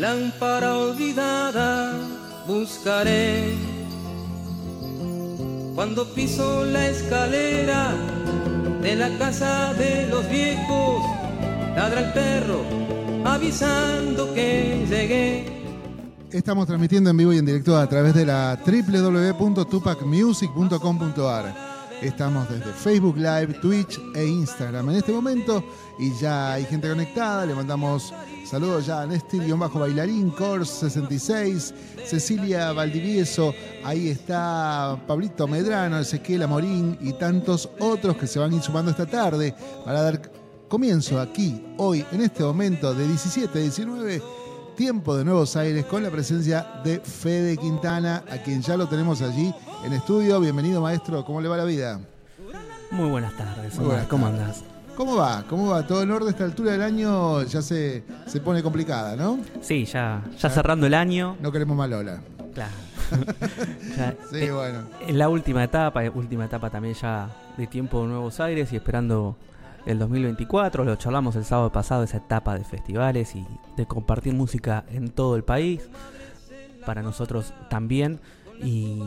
lámpara olvidada buscaré. Cuando piso la escalera de la casa de los viejos, ladra el perro avisando que llegué. Estamos transmitiendo en vivo y en directo a través de la www.tupacmusic.com.ar. Estamos desde Facebook Live, Twitch e Instagram en este momento y ya hay gente conectada. Le mandamos saludos ya a Bajo bailarín Cors 66, Cecilia Valdivieso, ahí está Pablito Medrano, Ezequiel Amorín y tantos otros que se van a ir sumando esta tarde para dar comienzo aquí, hoy, en este momento de 17 a 19 tiempo de Nuevos Aires con la presencia de Fede Quintana, a quien ya lo tenemos allí en estudio. Bienvenido, maestro. ¿Cómo le va la vida? Muy buenas tardes. ¿Cómo andas? ¿Cómo va? ¿Cómo va? Todo en orden a esta altura del año ya se, se pone complicada, ¿no? Sí, ya, ya, cerrando el año. No queremos malola. Claro. sí, eh, bueno. En la última etapa, última etapa también ya de tiempo de Nuevos Aires y esperando el 2024. Lo charlamos el sábado pasado, esa etapa de festivales y de compartir música en todo el país. Para nosotros también. Y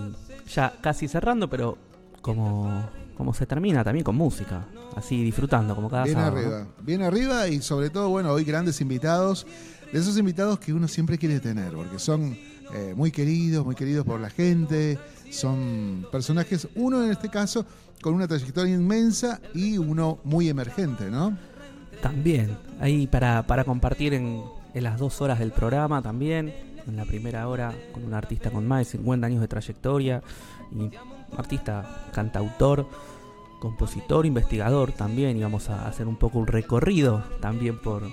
ya casi cerrando, pero como, como se termina también con música. Así disfrutando, como cada bien sábado. arriba, bien arriba y sobre todo, bueno, hoy grandes invitados. De esos invitados que uno siempre quiere tener, porque son eh, muy queridos, muy queridos por la gente. Son personajes, uno en este caso, con una trayectoria inmensa y uno muy emergente, ¿no? También, ahí para, para compartir en, en, las dos horas del programa también, en la primera hora con un artista con más de 50 años de trayectoria, y artista cantautor, compositor, investigador también, y vamos a hacer un poco un recorrido también por,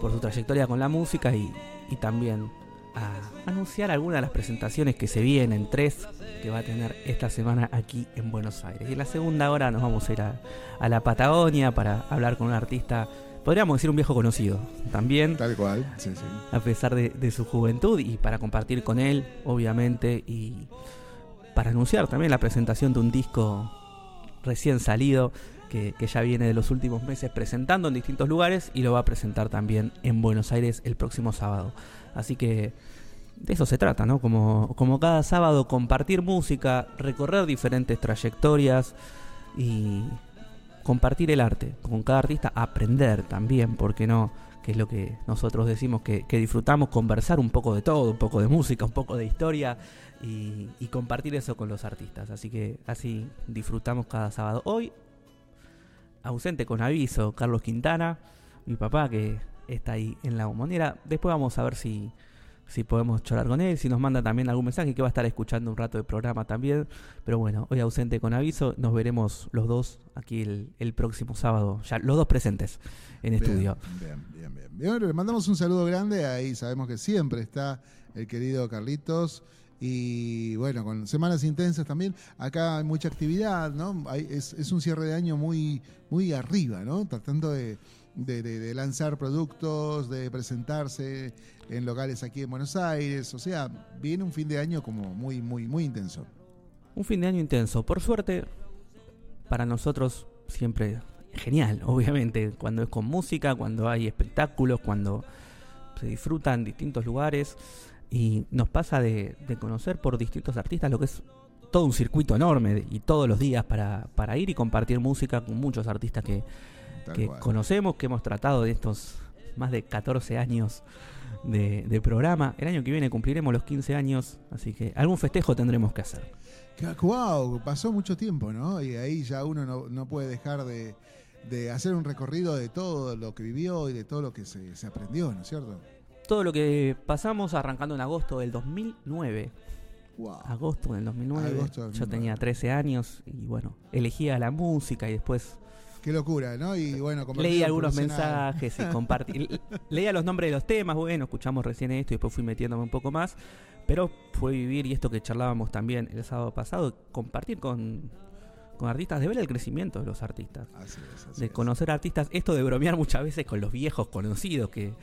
por su trayectoria con la música y, y también a anunciar algunas de las presentaciones que se vienen, tres que va a tener esta semana aquí en Buenos Aires. Y en la segunda hora nos vamos a ir a, la Patagonia para hablar con un artista, podríamos decir un viejo conocido también. Tal cual, sí, sí. A pesar de, su juventud y para compartir con él, obviamente, y para anunciar también la presentación de un disco recién salido. Que, que, ya viene de los últimos meses presentando en distintos lugares y lo va a presentar también en Buenos Aires el próximo sábado. Así que de eso se trata, ¿no? Como, como cada sábado compartir música, recorrer diferentes trayectorias y compartir el arte. Con cada artista aprender también, porque no? Que es lo que nosotros decimos que, disfrutamos, conversar un poco de todo, un poco de música, un poco de historia y, y compartir eso con los artistas. Así que así disfrutamos cada sábado. Hoy, ausente con aviso, Carlos Quintana, mi papá que está ahí en la bombonera. Después vamos a ver si si podemos charlar con él, si nos manda también algún mensaje, que va a estar escuchando un rato de programa también. Pero bueno, hoy ausente con aviso, nos veremos los dos aquí el, próximo sábado, ya los dos presentes en estudio. Bien, bien, bien, bien. Le mandamos un saludo grande, ahí sabemos que siempre está el querido Carlitos. Y bueno, con semanas intensas también, acá hay mucha actividad, ¿no? es, es un cierre de año muy, muy arriba, ¿no? Tratando de, de, lanzar productos, de presentarse en locales aquí en Buenos Aires. O sea, viene un fin de año como muy, muy, muy intenso. Un fin de año intenso. Por suerte, para nosotros siempre genial, obviamente, cuando es con música, cuando hay espectáculos, cuando se disfruta en distintos lugares y nos pasa de, conocer por distintos artistas lo que es todo un circuito enorme y todos los días para, para ir y compartir música con muchos artistas que, que conocemos, que hemos tratado de estos más de 14 años de, programa. El año que viene cumpliremos los 15 años, así que algún festejo tendremos que hacer. ¡Wow! Pasó mucho tiempo, ¿no? Y ahí ya uno no, puede dejar de, hacer un recorrido de todo lo que vivió y de todo lo que se, aprendió, ¿no es cierto? Todo lo que pasamos arrancando en agosto del 2009. Wow. Agosto del 2009. Yo tenía 13 años y bueno, elegía la música y después Qué locura, ¿no? Y bueno, leí algunos mensajes y compartí. leía los nombres de los temas, bueno, escuchamos recién esto y después fui metiéndome un poco más. Pero fue vivir, y esto que charlábamos también el sábado pasado, compartir con, artistas, de ver el crecimiento de los artistas. Así es, de conocer artistas, esto de bromear muchas veces con los viejos conocidos que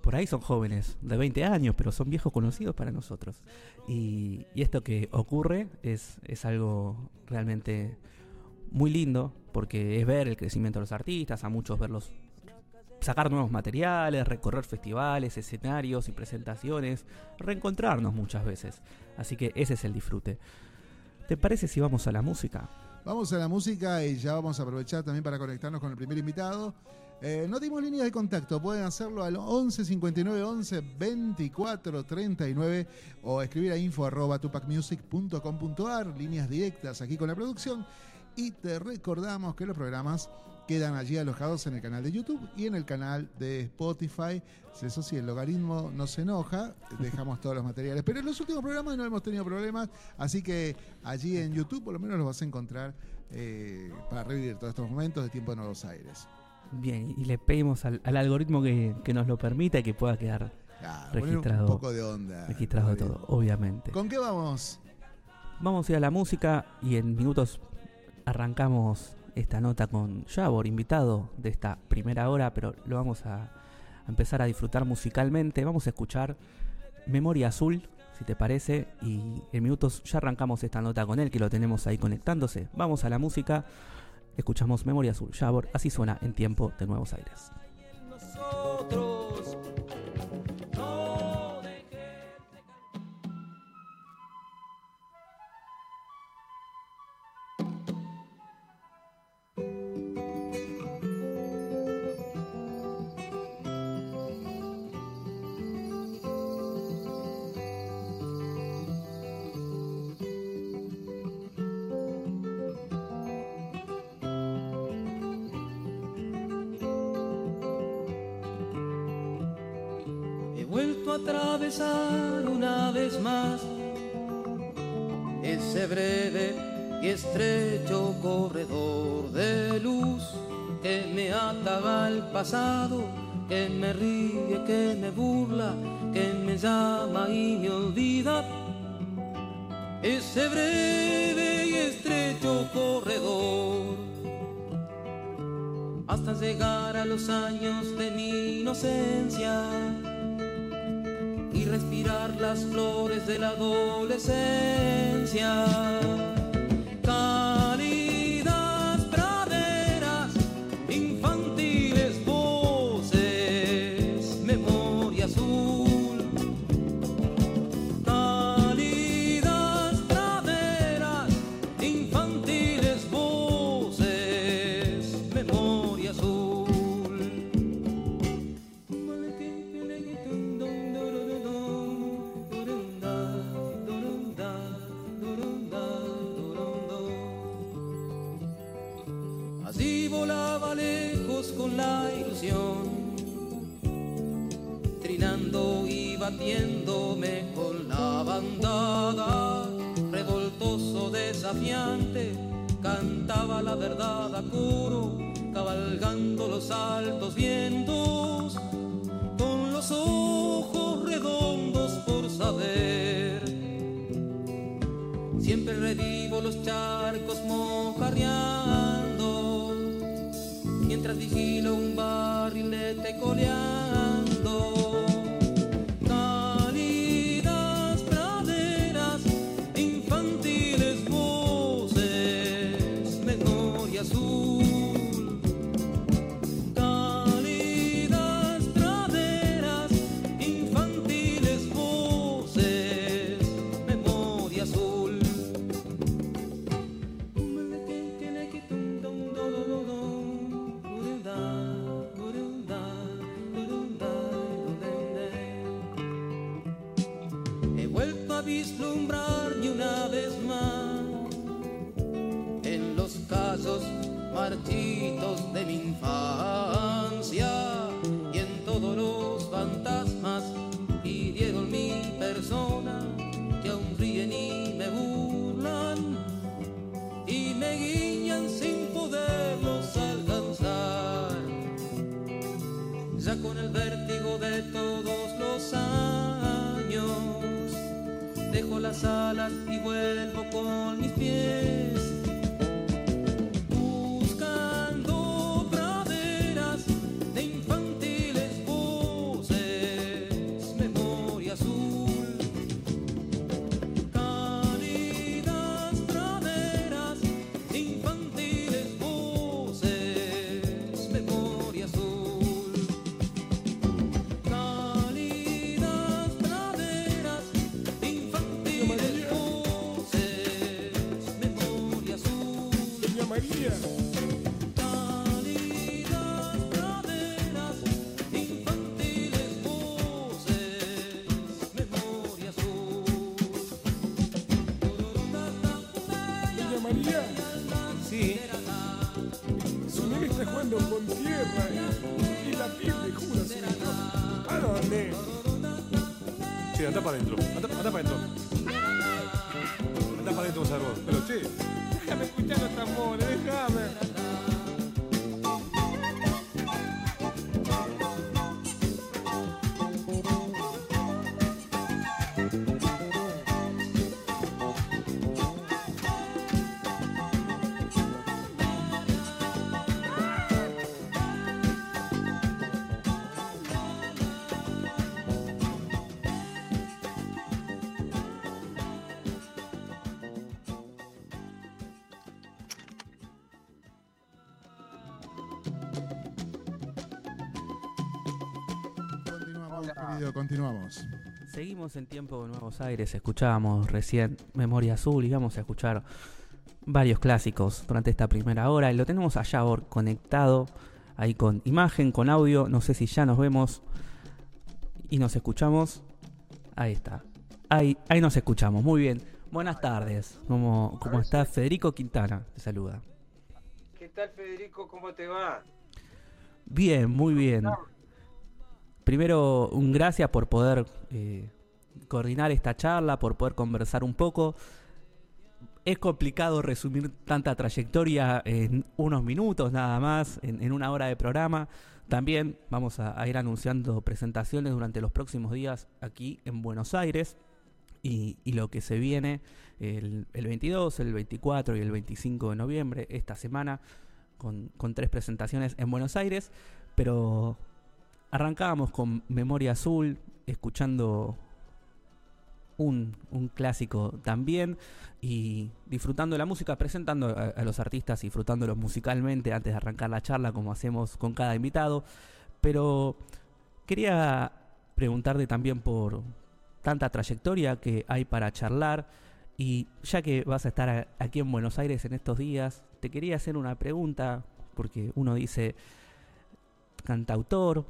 por ahí son jóvenes de 20 años, pero son viejos conocidos para nosotros. Y, y esto que ocurre es, es algo realmente muy lindo porque es ver el crecimiento de los artistas, a muchos verlos sacar nuevos materiales, recorrer festivales, escenarios y presentaciones, reencontrarnos muchas veces. Así que ese es el disfrute. ¿Te parece si vamos a la música? Vamos a la música y ya vamos a aprovechar también para conectarnos con el primer invitado. Eh, no dimos líneas de contacto, pueden hacerlo al 11 59 11 24 39 o escribir a info arroba tupacmusic.com.ar, líneas directas aquí con la producción. Y te recordamos que los programas quedan allí alojados en el canal de YouTube y en el canal de Spotify. Eso sí, el logaritmo no se enoja, dejamos todos los materiales. Pero en los últimos programas no hemos tenido problemas, así que allí en YouTube por lo menos los vas a encontrar eh, para revivir todos estos momentos de tiempo en Nuevos Aires. Bien, y le pedimos al, algoritmo que, nos lo permita y que pueda quedar registrado. Un poco de onda. Registrado todo, obviamente. ¿Con qué vamos? Vamos a ir a la música y en minutos arrancamos esta nota con Javor, invitado de esta primera hora, pero lo vamos a, empezar a disfrutar musicalmente. Vamos a escuchar Memoria Azul, si te parece, y en minutos ya arrancamos esta nota con él, que lo tenemos ahí conectándose. Vamos a la música, escuchamos Memoria Azul, Javor, así suena en tiempo de Nuevos Aires. Atravesar una vez más. Ese breve y estrecho corredor de luz que me ataba al pasado, que me ríe, que me burla, que me llama y me olvida. Ese breve y estrecho corredor. Hasta llegar a los años de mi inocencia las flores de la adolescencia. right here. Seguimos en tiempo de Nuevos Aires, escuchábamos recién Memoria Azul y vamos a escuchar varios clásicos durante esta primera hora. Y lo tenemos allá ahora conectado, ahí con imagen, con audio. No sé si ya nos vemos y nos escuchamos. Ahí está. Ahí, ahí nos escuchamos. Muy bien. Buenas tardes. ¿Cómo, cómo está? Federico Quintana te saluda. ¿Qué tal Federico? ¿Cómo te va? Bien, muy bien. Primero, un gracias por poder eh, coordinar esta charla, por poder conversar un poco. Es complicado resumir tanta trayectoria en unos minutos nada más, en, una hora de programa. También vamos a, ir anunciando presentaciones durante los próximos días aquí en Buenos Aires y, lo que se viene el, el 22, el 24 y el 25 de noviembre, esta semana, con tres presentaciones en Buenos Aires. Pero arrancábamos con Memoria Azul, escuchando un, un clásico también y disfrutando la música, presentando a, los artistas, disfrutándolos musicalmente antes de arrancar la charla, como hacemos con cada invitado. Pero quería preguntarte también por tanta trayectoria que hay para charlar. Y ya que vas a estar aquí en Buenos Aires en estos días, te quería hacer una pregunta, porque uno dice cantautor,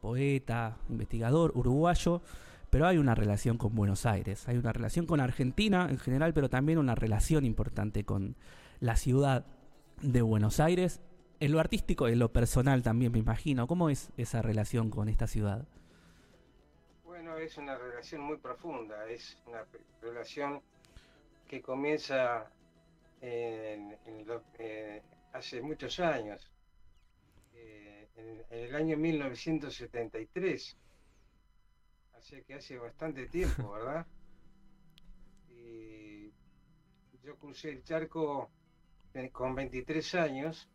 poeta, investigador, uruguayo, pero hay una relación con Buenos Aires, hay una relación con Argentina en general, pero también una relación importante con la ciudad de Buenos Aires, en lo artístico y en lo personal también me imagino. ¿Cómo es esa relación con esta ciudad? Bueno, es una relación muy profunda, es una relación que comienza en- eh, hace muchos años, en, en el año 1973, así que hace bastante tiempo, ¿verdad? Y yo crucé el charco eh, con 23 años,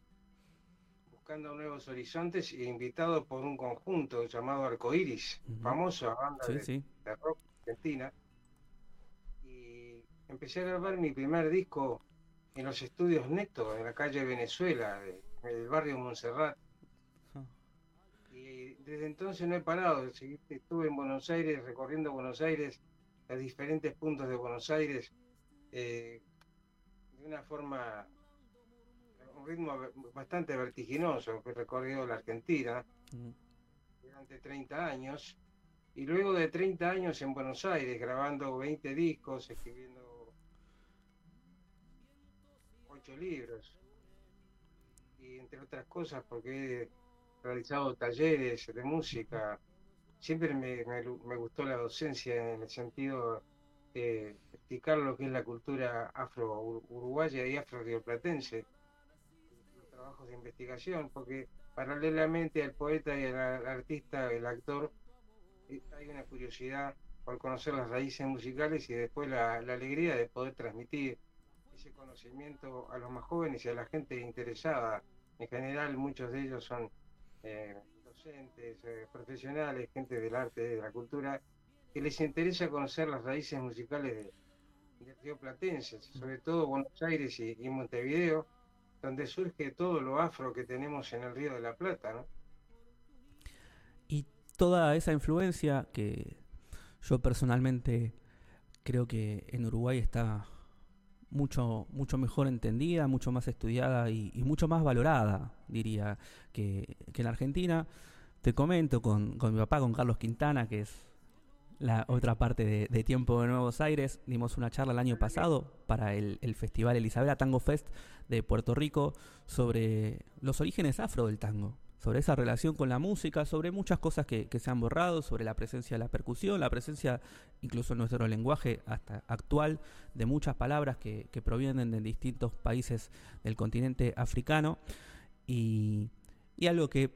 buscando nuevos horizontes e invitado por un conjunto llamado Arcoiris, Ujú. famosa banda Sí, de, sí. de rock argentina. Y empecé a grabar mi primer disco en los estudios Neto, en la calle Venezuela, en el barrio Montserrat. Y desde entonces no he parado. Estuve en Buenos Aires, recorriendo Buenos Aires, los diferentes puntos de Buenos Aires, eh, de una forma, un ritmo bastante vertiginoso. He recorrido la Argentina Mm. durante 30 años. Y luego de 30 años en Buenos Aires, grabando 20 discos, escribiendo 8 libros. Y entre otras cosas, porque he realizado talleres de música. Siempre me, me- me gustó la docencia en el sentido de explicar lo que es la cultura afro-uruguaya y afro-rioplatense. Trabajos de investigación, porque paralelamente al poeta y al al artista, el actor, eh, hay una curiosidad por conocer las raíces musicales y después la, la alegría de poder transmitir ese conocimiento a los más jóvenes y a la gente interesada. En general, muchos de ellos son eh, docentes, eh, profesionales, gente del arte, de la cultura, que les interesa conocer las raíces musicales de, de Río Platense, sobre todo Buenos Aires y, y Montevideo, donde surge todo lo afro que tenemos en el Río de la Plata, ¿no? Y toda esa influencia que yo personalmente creo que en Uruguay está mucho, mucho mejor entendida, mucho más estudiada y, mucho más valorada, diría, que, en Argentina. Te comento con, con mi papá, con Carlos Quintana, que es la otra parte de, Tiempo de Nuevos Aires. Dimos una charla el año pasado para el, el Festival Elisabela Tango Fest de Puerto Rico sobre los orígenes afro del tango, sobre esa relación con la música, sobre muchas cosas que, se han borrado, sobre la presencia de la percusión, la presencia incluso en nuestro lenguaje hasta actual de muchas palabras que, que provienen de distintos países del continente africano y, y algo que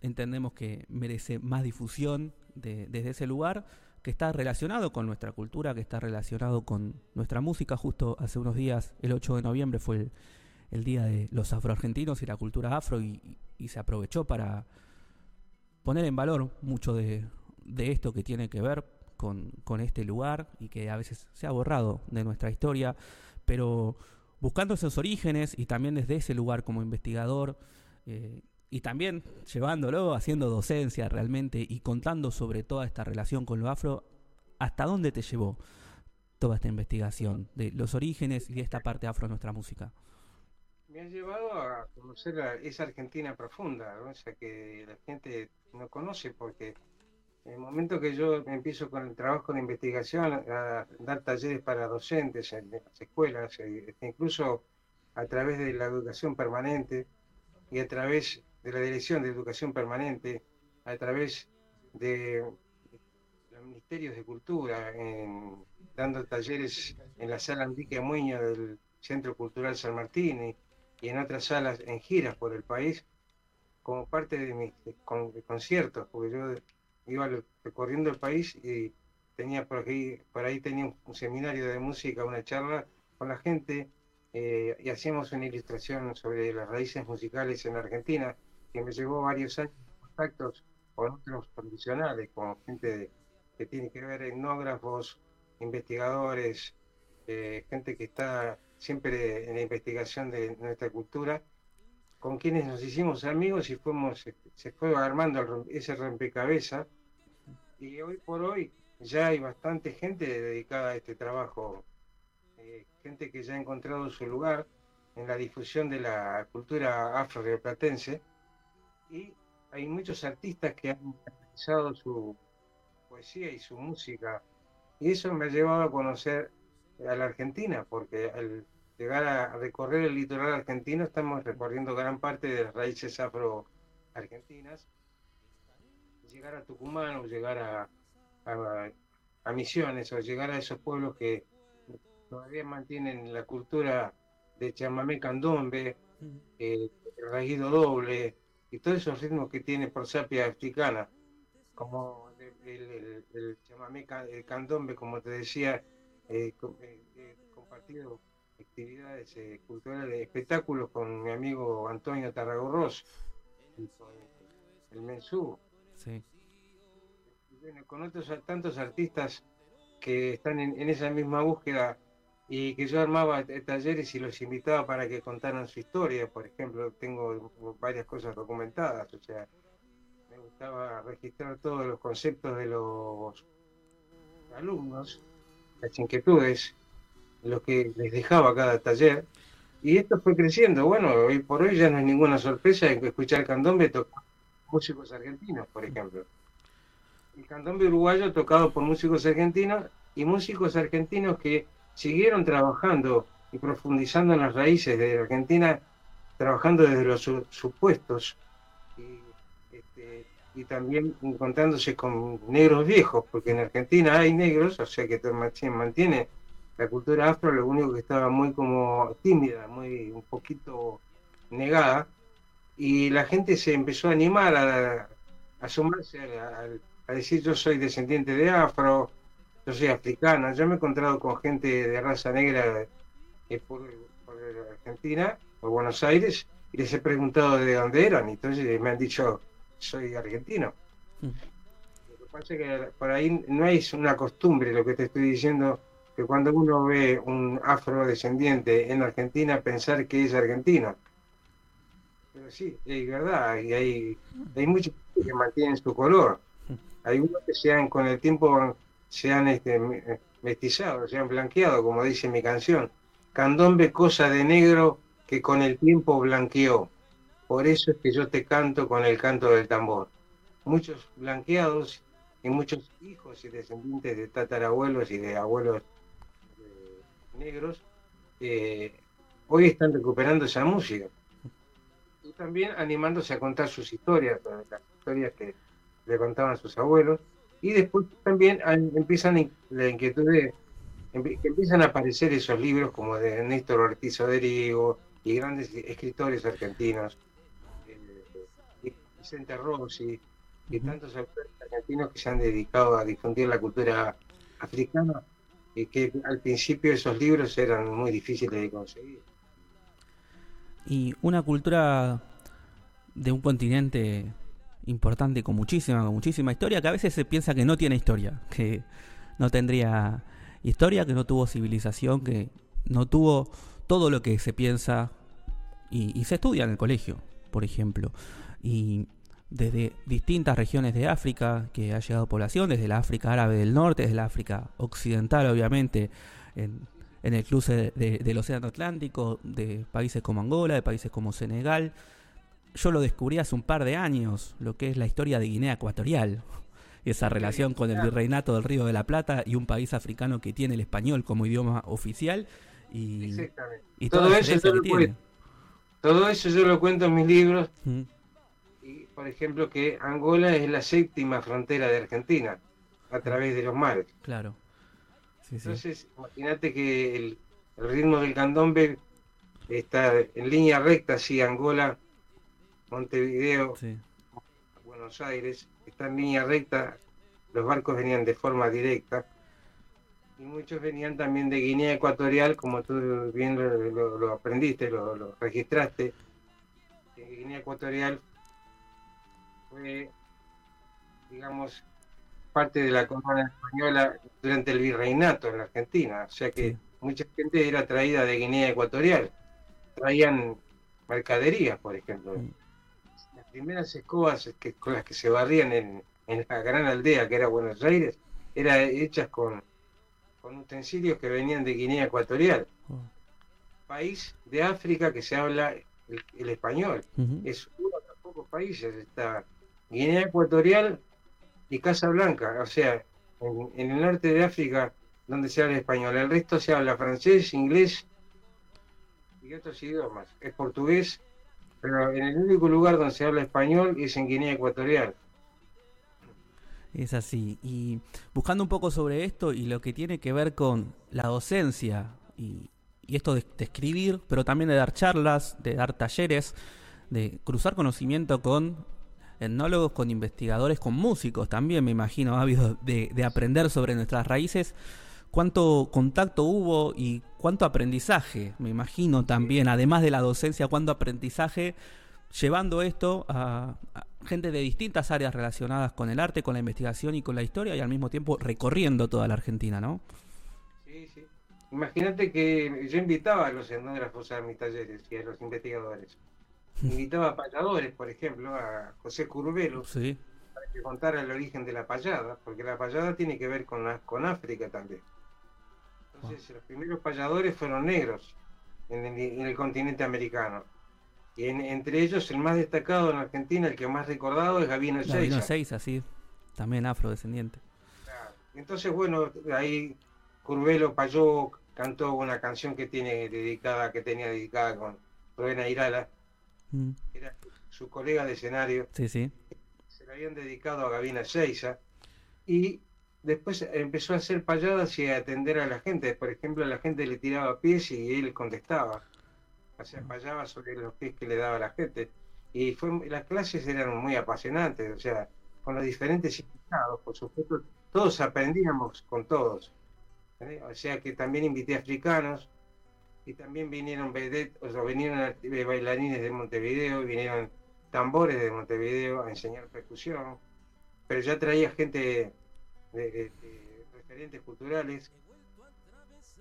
entendemos que merece más difusión de, desde ese lugar, que está relacionado con nuestra cultura, que está relacionado con nuestra música. Justo hace unos días, el 8 de noviembre, fue el, el Día de los Afroargentinos y la cultura afro y, y, se aprovechó para poner en valor mucho de, esto que tiene que ver con, este lugar y que a veces se ha borrado de nuestra historia, pero buscando esos orígenes y también desde ese lugar como investigador, eh, y también llevándolo, haciendo docencia realmente y contando sobre toda esta relación con lo afro, ¿hasta dónde te llevó toda esta investigación de los orígenes y de esta parte afro de nuestra música? Me ha llevado a conocer a esa Argentina profunda, o sea, que la gente no conoce porque en el momento que yo empiezo con el trabajo de investigación, a dar talleres para docentes en las escuelas, e incluso a través de la educación permanente y a través de la Dirección de Educación Permanente a través de los ministerios de cultura, dando talleres en la sala Enrique Muñoz del Centro Cultural San Martín y, y, en otras salas en giras por el país, como parte de mis con, conciertos, porque yo iba recorriendo el país y tenía por ahí, por ahí tenía un seminario de música, una charla con la gente eh, y hacíamos una ilustración sobre las raíces musicales en Argentina que me llevó varios años de contactos con otros profesionales, con gente que tiene que ver etnógrafos, investigadores, eh, gente que está siempre en la investigación de nuestra cultura, con quienes nos hicimos amigos y fuimos, se fue armando ese rompecabezas. Y hoy por hoy ya hay bastante gente dedicada a este trabajo, eh, gente que ya ha encontrado su lugar en la difusión de la cultura afro-rioplatense y hay muchos artistas que han realizado su poesía y su música. Y eso me ha llevado a conocer a la Argentina, porque al llegar a recorrer el litoral argentino estamos recorriendo gran parte de las raíces afro-argentinas. Llegar a Tucumán o llegar a, a, a, Misiones o llegar a esos pueblos que todavía mantienen la cultura de chamamé candombe, eh, el doble, y todos esos ritmos que tiene por sapia africana, como el, el, el, chamamé, el candombe, como te decía, eh, eh, compartido actividades eh, culturales, espectáculos con mi amigo Antonio Tarragorros, y con el Mensú. Sí. Y bueno, con otros tantos artistas que están en, en esa misma búsqueda y que yo armaba talleres y los invitaba para que contaran su historia. Por ejemplo, tengo varias cosas documentadas, o sea, me gustaba registrar todos los conceptos de los alumnos, las inquietudes, lo que les dejaba cada taller. Y esto fue creciendo. Bueno, hoy por hoy ya no es ninguna sorpresa escuchar candombe tocar músicos argentinos, por ejemplo. El candombe uruguayo tocado por músicos argentinos y músicos argentinos que siguieron trabajando y profundizando en las raíces de Argentina, trabajando desde los su, supuestos y, también encontrándose con negros viejos, porque en Argentina hay negros, o sea que mantiene la cultura afro, lo único que estaba muy como tímida, muy un poquito negada, y la gente se empezó a animar a, a sumarse a, a, a decir yo soy descendiente de afro, yo soy africana, yo me he encontrado con gente de raza negra eh, por, por, Argentina, por Buenos Aires, y les he preguntado de dónde eran, y entonces me han dicho, soy argentino. Mm. Lo que pasa es que por ahí no es una costumbre lo que te estoy diciendo, que cuando uno ve un afrodescendiente en Argentina, pensar que es argentino. Pero sí, es verdad, y hay, hay muchos que mantienen su color. Hay unos que se han, con el tiempo se han este, mestizado, se han blanqueado, como dice mi canción. candombe cosa de negro que con el tiempo blanqueó. Por eso es que yo te canto con el canto del tambor. Muchos blanqueados y muchos hijos y descendientes de tatarabuelos y de abuelos eh, negros eh, hoy están recuperando esa música. Y también animándose a contar sus historias, las historias que le contaban sus abuelos. Y después también empiezan la inquietud de que empiezan a aparecer esos libros como de Néstor Ortiz Oderigo y grandes escritores argentinos, Vicente Rossi y tantos autores argentinos que se han dedicado a difundir la cultura africana y que al principio esos libros eran muy difíciles de conseguir. Y una cultura de un continente importante con muchísima, con muchísima historia, que a veces se piensa que no tiene historia, que no tendría historia, que no tuvo civilización, que no tuvo todo lo que se piensa y se estudia en el colegio, por ejemplo. Y desde distintas regiones de África que ha llegado población, desde la África árabe del norte, desde la África occidental, obviamente, en, el cruce del Océano Atlántico, de países como Angola, de países como Senegal. Yo lo descubrí hace un par de años, lo que es la historia de Guinea Ecuatorial, esa relación con el virreinato del Río de la Plata y un país africano que tiene el español como idioma oficial. Y, todo, eso yo lo todo eso yo lo cuento en mis libros por ejemplo, que Angola es la séptima frontera de Argentina a través de los mares. Claro. Entonces, imagínate que el, ritmo del candombe está en línea recta, si Angola, Montevideo, Buenos Aires, está en línea recta, los barcos venían de forma directa y muchos venían también de Guinea Ecuatorial, como tú bien lo, aprendiste, lo, lo registraste. Guinea Ecuatorial fue, digamos, parte de la corona española durante el virreinato en la Argentina. O sea que mucha gente era traída de Guinea Ecuatorial. Traían mercaderías, por ejemplo. Las primeras escobas que, con las que se barrían en, la gran aldea que era Buenos Aires, eran hechas con, con utensilios que venían de Guinea Ecuatorial. Oh. País de África que se habla el, español. Es uno de los pocos países. Está Guinea Ecuatorial y Casa Blanca, o sea, en, el norte de África donde se habla español. El resto se habla francés, inglés y otros idiomas. Es portugués, pero en el único lugar donde se habla español es en Guinea Ecuatorial. Es así. Y buscando un poco sobre esto y lo que tiene que ver con la docencia y, esto de, escribir, pero también de dar charlas, de dar talleres, de cruzar conocimiento con etnólogos, con investigadores, con músicos también, me imagino, habido de, de aprender sobre nuestras raíces. ¿Cuánto contacto hubo y cuánto aprendizaje, me imagino también, además de la docencia, cuánto aprendizaje llevando esto a, gente de distintas áreas relacionadas con el arte, con la investigación y con la historia y al mismo tiempo recorriendo toda la Argentina, ¿no? Sí, sí. Imagínate que yo invitaba a los etnógrafos a mis talleres y a los investigadores invitaba a payadores, por ejemplo, a José Curvelo, para que contara el origen de la payada, porque la payada tiene que ver con, con África también. Entonces, los primeros payadores fueron negros en el, continente americano. Y entre ellos, el más destacado en Argentina, el que más recordado, es Gabino Seiza. Gabino Seiza, sí, también afrodescendiente. Entonces, bueno, ahí Curvelo Payó cantó una canción que tiene dedicada, que tenía dedicada con Rubén Irala, Mm. Era su colega de escenario. Sí, sí. Se le habían dedicado a Gabina Seiza. Y después empezó a hacer payadas y a atender a la gente. Por ejemplo, la gente le tiraba pies y él contestaba. O sea, payaba sobre los pies que le daba la gente. Y fue, las clases eran muy apasionantes, o sea, con los diferentes invitados, por supuesto, todos aprendíamos con todos. ¿eh? O sea que también invité africanos, y también vinieron o sea, vinieron bailarines de Montevideo, vinieron tambores de Montevideo a enseñar percusión, pero ya traía gente de, referentes culturales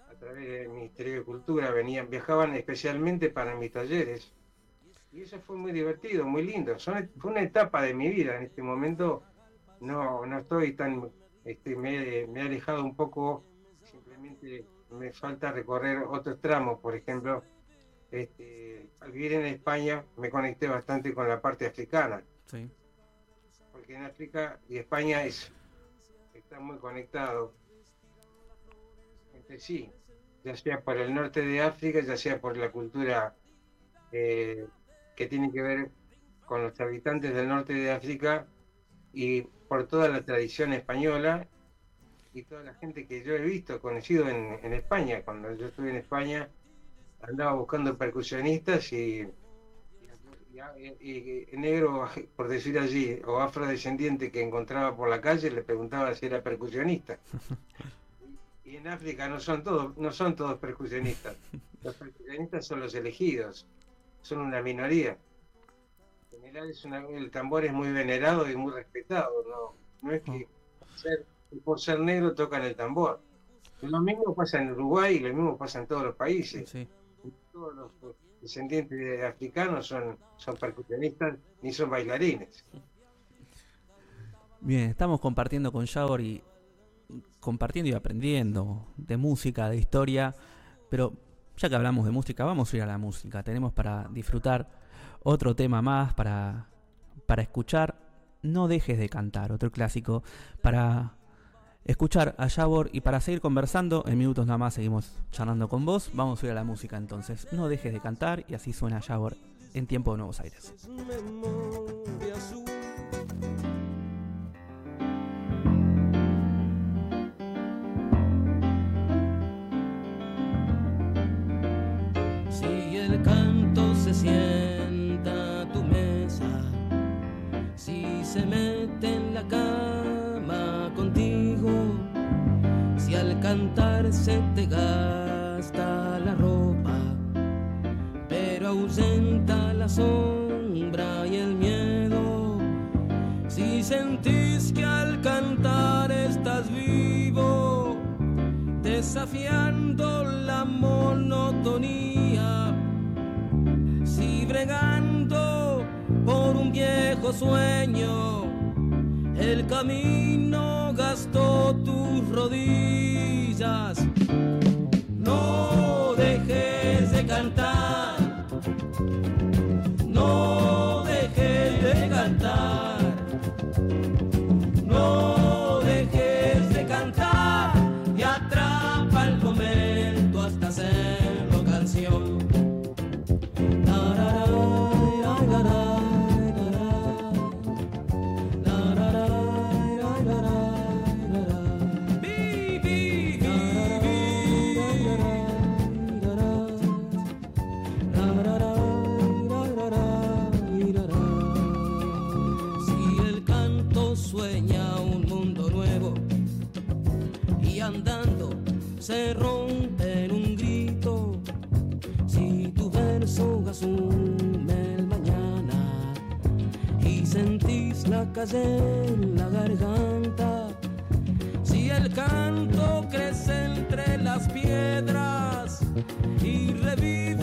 a través del Ministerio de Cultura, venían, viajaban especialmente para mis talleres. Y eso fue muy divertido, muy lindo. fue una etapa de mi vida. En este momento no, no estoy tan, este, me, me he alejado un poco simplemente me falta recorrer otros tramos, por ejemplo, este, al vivir en España me conecté bastante con la parte africana, Sí. porque en África y España es, está muy conectado entre sí, ya sea por el norte de África, ya sea por la cultura eh, que tiene que ver con los habitantes del norte de África y por toda la tradición española y toda la gente que yo he visto, conocido en, en España. Cuando yo estuve en España, andaba buscando percusionistas y, y- y- y negro, por decir allí, o afrodescendiente que encontraba por la calle, le preguntaba si era percusionista. Y en África no son todos, no son todos percusionistas. Los percusionistas son los elegidos, son una minoría. En general es una- el tambor es muy venerado y muy respetado, no, no es que ser- por ser negro tocan el tambor. Lo mismo pasa en Uruguay y lo mismo pasa en todos los países. Sí. Todos los descendientes de africanos son, son percusionistas ni son bailarines. Bien, estamos compartiendo con Javor y compartiendo y aprendiendo de música, de historia, pero ya que hablamos de música, vamos a ir a la música. Tenemos para disfrutar otro tema más, para, para escuchar No dejes de cantar, otro clásico, para escuchar a Javor y para seguir conversando, en minutos nada más seguimos charlando con vos, vamos a ir a la música entonces. No dejes de cantar y así suena Javor en Tiempo de Nuevos Aires. Si el canto se sienta a tu mesa, si se mete en la cama cantar se te gasta la ropa, pero ausenta la sombra y el miedo. Si sentís que al cantar estás vivo, desafiando la monotonía, si bregando por un viejo sueño, el camino gastó tus rodillas. No dejes en la garganta, si el canto crece entre las piedras y reviven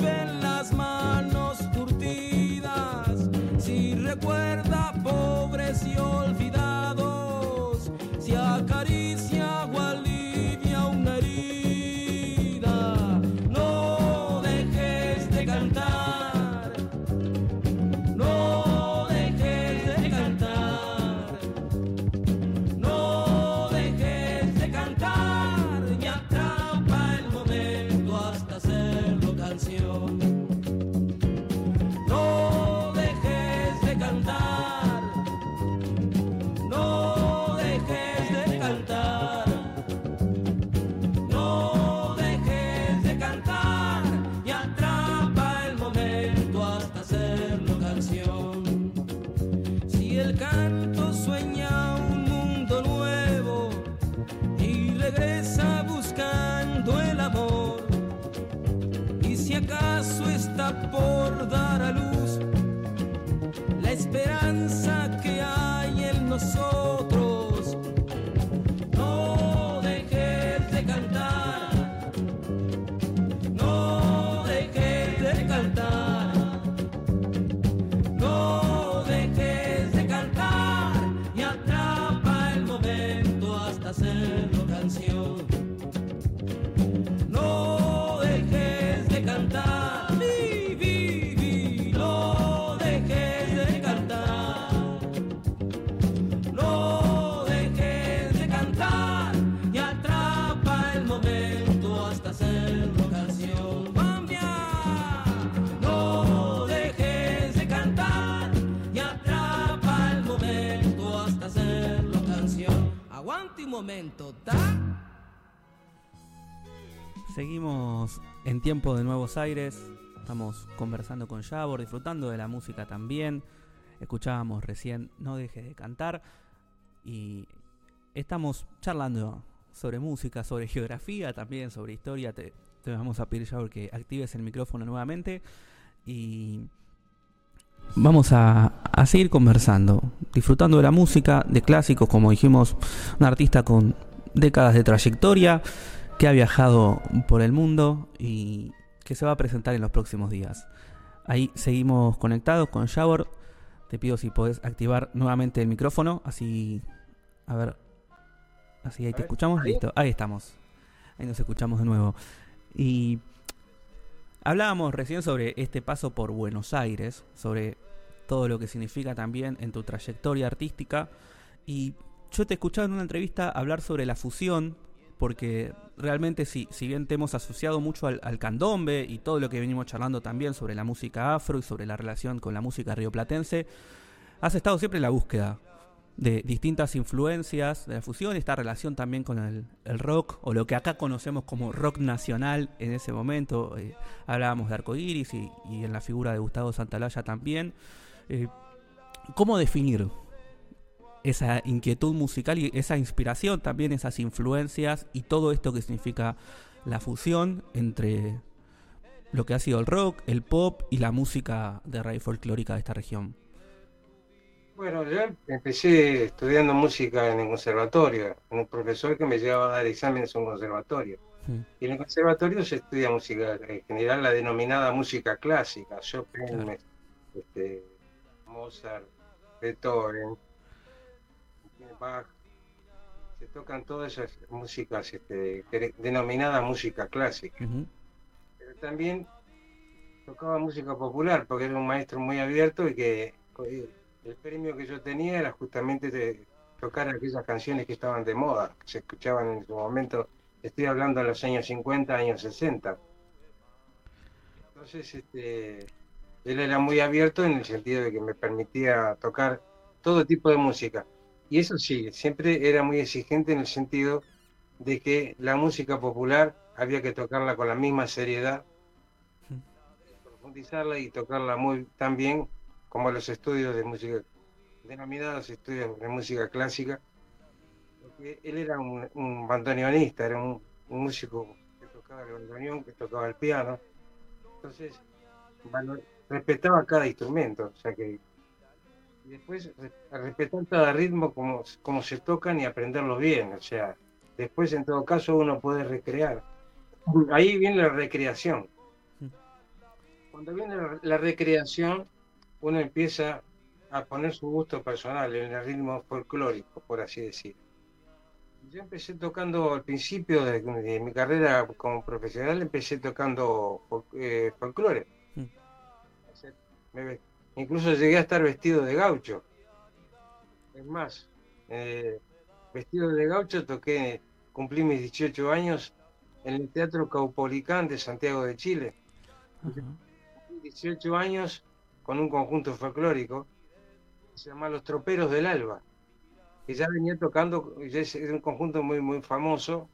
momento. Seguimos en tiempo de Nuevos Aires. Estamos conversando con Yabor, disfrutando de la música también. Escuchábamos recién No dejes de cantar. Y estamos charlando sobre música, sobre geografía también, sobre historia. Te, te vamos a pedir, Yabor, que actives el micrófono nuevamente. Y vamos a, a seguir conversando, disfrutando de la música, de clásicos, como dijimos, un artista con décadas de trayectoria que ha viajado por el mundo y que se va a presentar en los próximos días. Ahí seguimos conectados con Shower. Te pido si podés activar nuevamente el micrófono, así a ver, así ahí te escuchamos, listo, ahí estamos. Ahí nos escuchamos de nuevo. Y hablábamos recién sobre este paso por Buenos Aires, sobre todo lo que significa también en tu trayectoria artística. Y yo te he escuchado en una entrevista hablar sobre la fusión porque realmente si, si bien te hemos asociado mucho al, al, candombe y todo lo que venimos charlando también sobre la música afro y sobre la relación con la música rioplatense, has estado siempre en la búsqueda de distintas influencias de la fusión, esta relación también con el, el rock, o lo que acá conocemos como rock nacional en ese momento. Eh, hablábamos de Arcoiris y, y en la figura de Gustavo Santalaya también. Eh, ¿Cómo definir esa inquietud musical y esa inspiración, también esas influencias y todo esto que significa la fusión entre lo que ha sido el rock, el pop y la música de raíz folclórica de esta región. Bueno, yo empecé estudiando música en el conservatorio, un profesor que me llevaba a dar exámenes en un conservatorio. Sí. Y en el conservatorio se estudia música, en general la denominada música clásica, Chopin, Claro. este, Mozart, Beethoven, Bach, se tocan todas esas músicas este, denominadas música clásica. Pero también tocaba música popular porque era un maestro muy abierto y que el premio que yo tenía era justamente de tocar aquellas canciones que estaban de moda, que se escuchaban en su momento, estoy hablando de los años 50, años 60. Entonces, este, él era muy abierto en el sentido de que me permitía tocar todo tipo de música. Y eso sí, siempre era muy exigente en el sentido de que la música popular había que tocarla con la misma seriedad, profundizarla y tocarla muy tan bien como los estudios de música, denominados estudios de música clásica, porque él era un, un bandoneonista, era un, un músico que tocaba el bandoneón, que tocaba el piano, entonces respetaba cada instrumento, o sea que y después re- respetar cada ritmo como, como se tocan y aprenderlos bien, o sea, después en todo caso uno puede recrear. Ahí viene la recreación. Cuando viene la recreación, uno empieza a poner su gusto personal en el ritmo folclórico, por así decir. Yo empecé tocando al principio de, de mi carrera como profesional, empecé tocando fol- eh, folclore. Mm. Me- incluso llegué a estar vestido de gaucho. Es más, eh, vestido de gaucho toqué, cumplí mis 18 años en el Teatro Caupolicán de Santiago de Chile. Ajá. 18 años con un conjunto folclórico que se llama Los Troperos del Alba, que ya venía tocando, es un conjunto muy, muy famoso,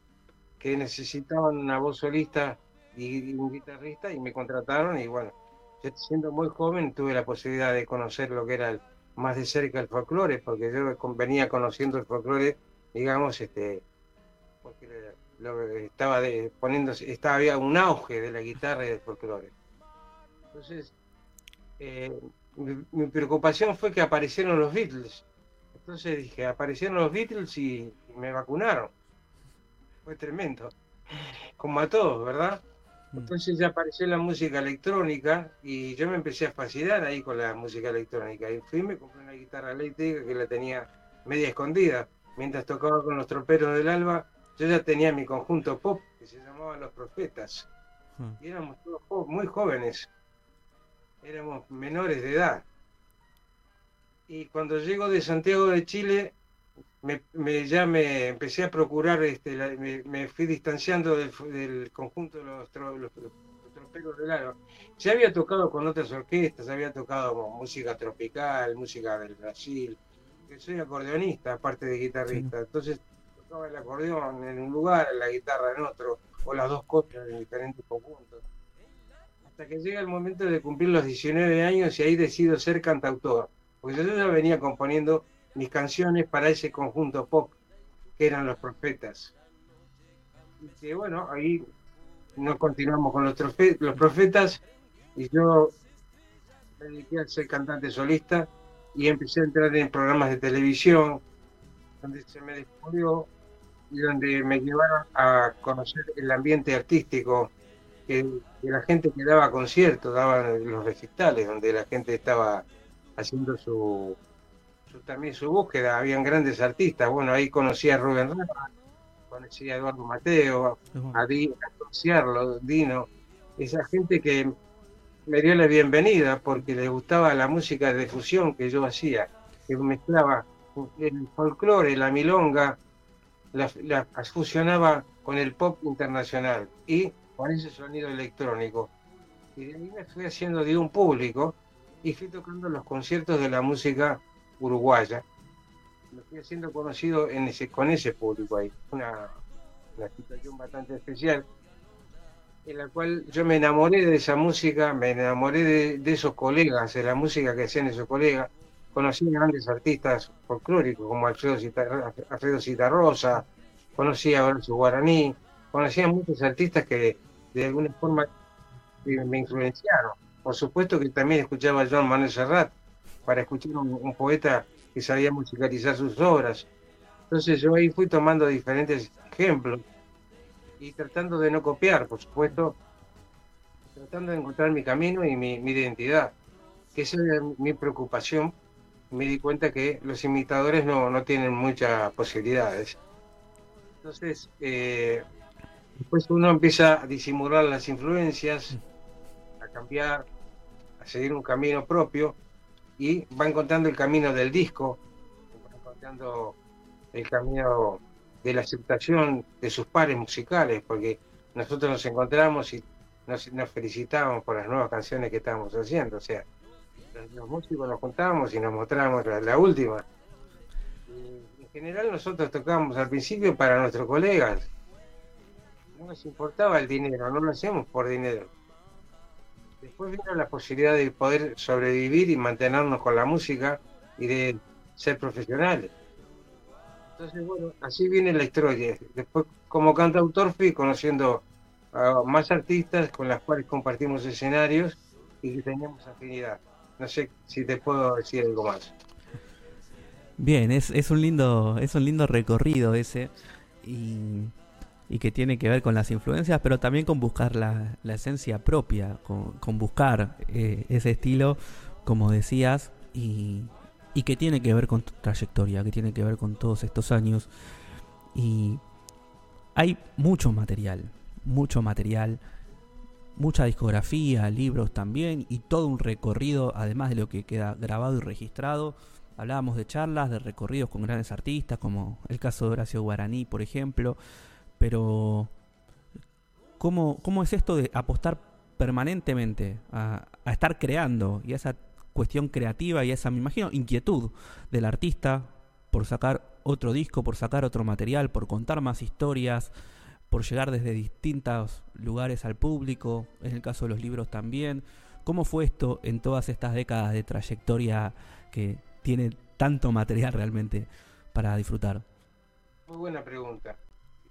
que necesitaban una voz solista y, un guitarrista y me contrataron y bueno, yo siendo muy joven tuve la posibilidad de conocer lo que era más de cerca el folclore, porque yo venía conociendo el folclore, digamos, este, porque lo- estaba de, poniéndose, estaba había un auge de la guitarra y del folclore. Entonces, eh, mi, mi preocupación fue que aparecieron los Beatles. Entonces dije, aparecieron los Beatles y, y me vacunaron. Fue tremendo. Como a todos, ¿verdad? Mm. Entonces ya apareció la música electrónica y yo me empecé a fascinar ahí con la música electrónica. Y fui y me compré una guitarra eléctrica que la tenía media escondida. Mientras tocaba con los troperos del alba, yo ya tenía mi conjunto pop que se llamaba Los Profetas. Mm. Y éramos todos muy jóvenes, éramos menores de edad. Y cuando llego de Santiago de Chile, me, me- ya me empecé a procurar, este, la- me, me fui distanciando del, conjunto de los, tro- los- los troperos del. Ya había tocado con otras orquestas, había tocado música tropical, música del Brasil, que soy acordeonista, aparte de guitarrista. Entonces tocaba el acordeón en un lugar, la guitarra en otro, o las dos cosas en diferentes conjuntos. Hasta que llega el momento de cumplir los 19 años y ahí decido ser cantautor. Porque yo ya venía componiendo mis canciones para ese conjunto pop que eran los profetas. Y que bueno, ahí nos continuamos con los, los profetas y yo me dediqué a ser cantante solista y empecé a entrar en programas de televisión donde se me descubrió y donde me llevaron a conocer el ambiente artístico que, que la gente que daba conciertos, daba los recitales, donde la gente estaba haciendo su, su- también su búsqueda, habían grandes artistas, bueno, ahí conocí a Rubén Rama, conocí a Eduardo Mateo, a, Di, a Ciarlo, Dino, esa gente que me dio la bienvenida porque les gustaba la música de fusión que yo hacía, que mezclaba el folclore, la milonga, la, la fusionaba con el pop internacional. Y con ese sonido electrónico. Y de ahí me fui haciendo de un público y fui tocando los conciertos de la música uruguaya. Me fui haciendo conocido en ese, con ese público ahí. Una, una situación bastante especial en la cual yo me enamoré de esa música, me enamoré de, de esos colegas, de la música que hacían esos colegas. Conocí grandes artistas folclóricos como Alfredo, Alfredo Citarrosa, conocí a Horacio Guaraní, conocí a muchos artistas que de alguna forma eh, me influenciaron. Por supuesto que también escuchaba a Joan Manuel Serrat para escuchar un, un poeta que sabía musicalizar sus obras. Entonces yo ahí fui tomando diferentes ejemplos y tratando de no copiar, por supuesto, tratando de encontrar mi camino y mi, mi identidad, que esa era mi preocupación. Me di cuenta que los imitadores no, no tienen muchas posibilidades. Entonces, eh, después uno empieza a disimular las influencias, a cambiar, a seguir un camino propio y va encontrando el camino del disco, va encontrando el camino de la aceptación de sus pares musicales, porque nosotros nos encontramos y nos, nos felicitábamos por las nuevas canciones que estábamos haciendo, o sea, los, músicos nos juntábamos y nos mostrábamos la, la última. En general nosotros tocábamos al principio para nuestros colegas, no nos importaba el dinero, no lo hacíamos por dinero. Después vino la posibilidad de poder sobrevivir y mantenernos con la música y de ser profesionales. Entonces, bueno, así viene la historia. Después, como cantautor, fui conociendo a más artistas con las cuales compartimos escenarios y que teníamos afinidad. No sé si te puedo decir algo más. Bien, es, es un lindo, es un lindo recorrido ese y, y que tiene que ver con las influencias, pero también con buscar la, la esencia propia, con, con buscar eh, ese estilo, como decías, y, y que tiene que ver con tu trayectoria, que tiene que ver con todos estos años. Y hay mucho material, mucho material, mucha discografía, libros también, y todo un recorrido, además de lo que queda grabado y registrado. Hablábamos de charlas, de recorridos con grandes artistas, como el caso de Horacio Guaraní, por ejemplo. Pero, ¿cómo, cómo es esto de apostar permanentemente a, a estar creando y esa cuestión creativa y esa, me imagino, inquietud del artista por sacar otro disco, por sacar otro material, por contar más historias, por llegar desde distintos lugares al público, en el caso de los libros también. ¿Cómo fue esto en todas estas décadas de trayectoria que tiene tanto material realmente para disfrutar? Muy buena pregunta.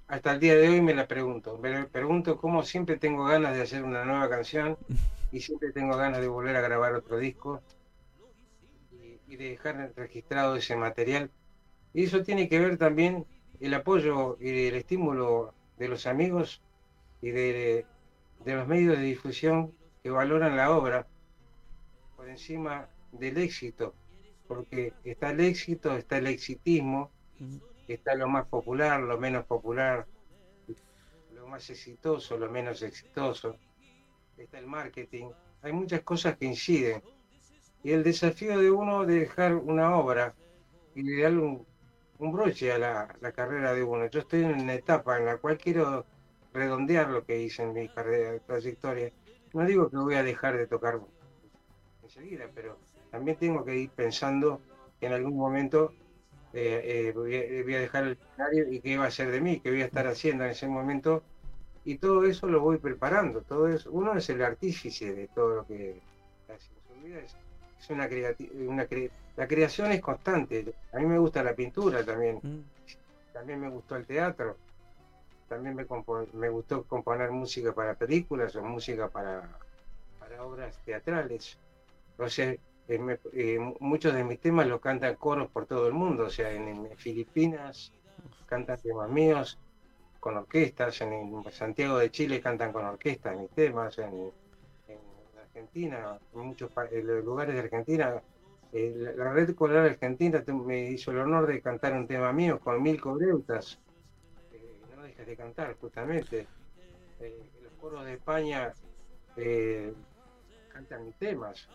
Hasta el día de hoy me la pregunto. Me pregunto cómo siempre tengo ganas de hacer una nueva canción y siempre tengo ganas de volver a grabar otro disco y, y de dejar registrado ese material. Y eso tiene que ver también el apoyo y el estímulo de los amigos y de, de los medios de difusión que valoran la obra por encima del éxito, porque está el éxito, está el exitismo, está lo más popular, lo menos popular, lo más exitoso, lo menos exitoso, está el marketing, hay muchas cosas que inciden. Y el desafío de uno de dejar una obra y de darle un, broche a la, carrera de uno. Yo estoy en una etapa en la cual quiero redondear lo que hice en mi carrera, trayectoria. No digo que voy a dejar de tocar enseguida, pero también tengo que ir pensando que en algún momento eh, eh, voy, a, voy a dejar el escenario y qué iba a ser de mí, qué voy a estar haciendo en ese momento. Y todo eso lo voy preparando. Todo eso, uno es el artífice de todo lo que hace en su vida. Es, es una creati- una cre- la creación es constante. A mí me gusta la pintura también. Mm. También me gustó el teatro. También me, me gustó componer música para películas o música para, para obras teatrales. Sea, eh, muchos de mis temas los cantan coros por todo el mundo. O sea, en, Filipinas cantan temas míos con orquestas. En, en Santiago de Chile cantan con orquestas mis temas. En, en Argentina, en muchos lugares de Argentina eh, la, red coral argentina me hizo el honor de cantar un tema mío con mil cobreutas. Eh, no dejes de cantar, justamente. Los coros de España cantan mis temas.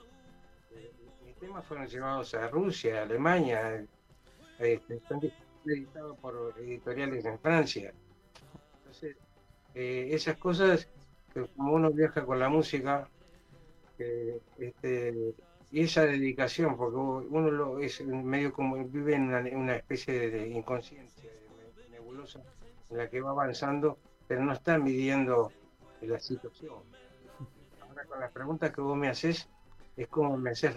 Temas fueron llevados a Rusia, Alemania. este, están editados por editoriales en Francia. Entonces, eh, esas cosas, como uno viaja con la música, este, y esa dedicación, porque uno lo, es medio como vive en una, especie de, inconsciencia de nebulosa en la que va avanzando, pero no está midiendo la situación. Ahora con las preguntas que vos me haces, es como me haces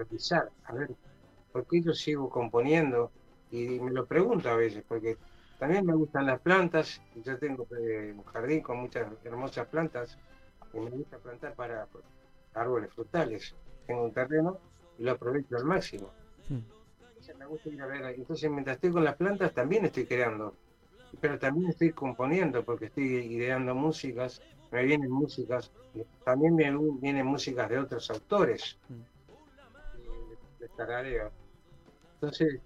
revisar, a ver, ¿por qué yo sigo componiendo? Y me lo pregunto a veces, porque también me gustan las plantas, yo tengo eh, un jardín con muchas hermosas plantas, y me gusta plantar para árboles frutales. Tengo un terreno y lo aprovecho al máximo. Mm. Entonces me gusta ir a ver. Entonces mientras estoy con las plantas también estoy creando, pero también estoy componiendo porque estoy ideando músicas, me vienen músicas, también me vienen músicas de otros autores. eh, Entonces,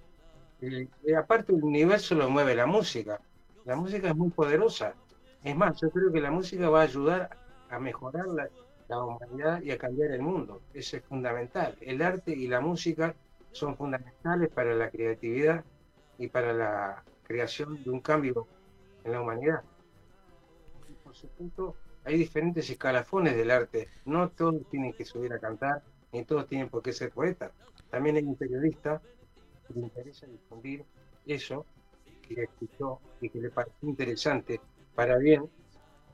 eh, eh, aparte el universo lo mueve la música. La música es muy poderosa. Es más, yo creo que la música va a ayudar a mejorar la, la humanidad y a cambiar el mundo. Eso es fundamental. El arte y la música son fundamentales para la creatividad y para la creación de un cambio en la humanidad. Por supuesto, hay diferentes escalafones del arte. No todos tienen que subir a cantar, ni todos tienen por qué ser poetas. También hay un periodista que le interesa difundir eso que escuchó y que le pareció interesante para bien,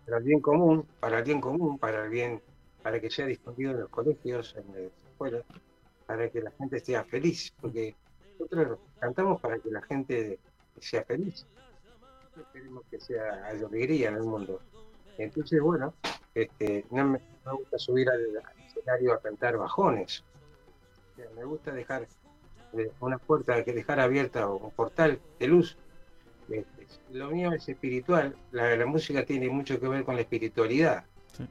para el bien común, para el bien común, para el bien, para que sea difundido en los colegios, en las escuelas, para que la gente sea feliz, porque nosotros cantamos para que la gente sea feliz. Nosotros queremos que sea alegría en el mundo. Entonces, bueno, este, no me, gusta subir al escenario a cantar bajones. Sea, me gusta dejar eh, una puerta, que dejar abierta o un portal de luz. Este, lo mío es espiritual, la, la música tiene mucho que ver con la espiritualidad. Sí.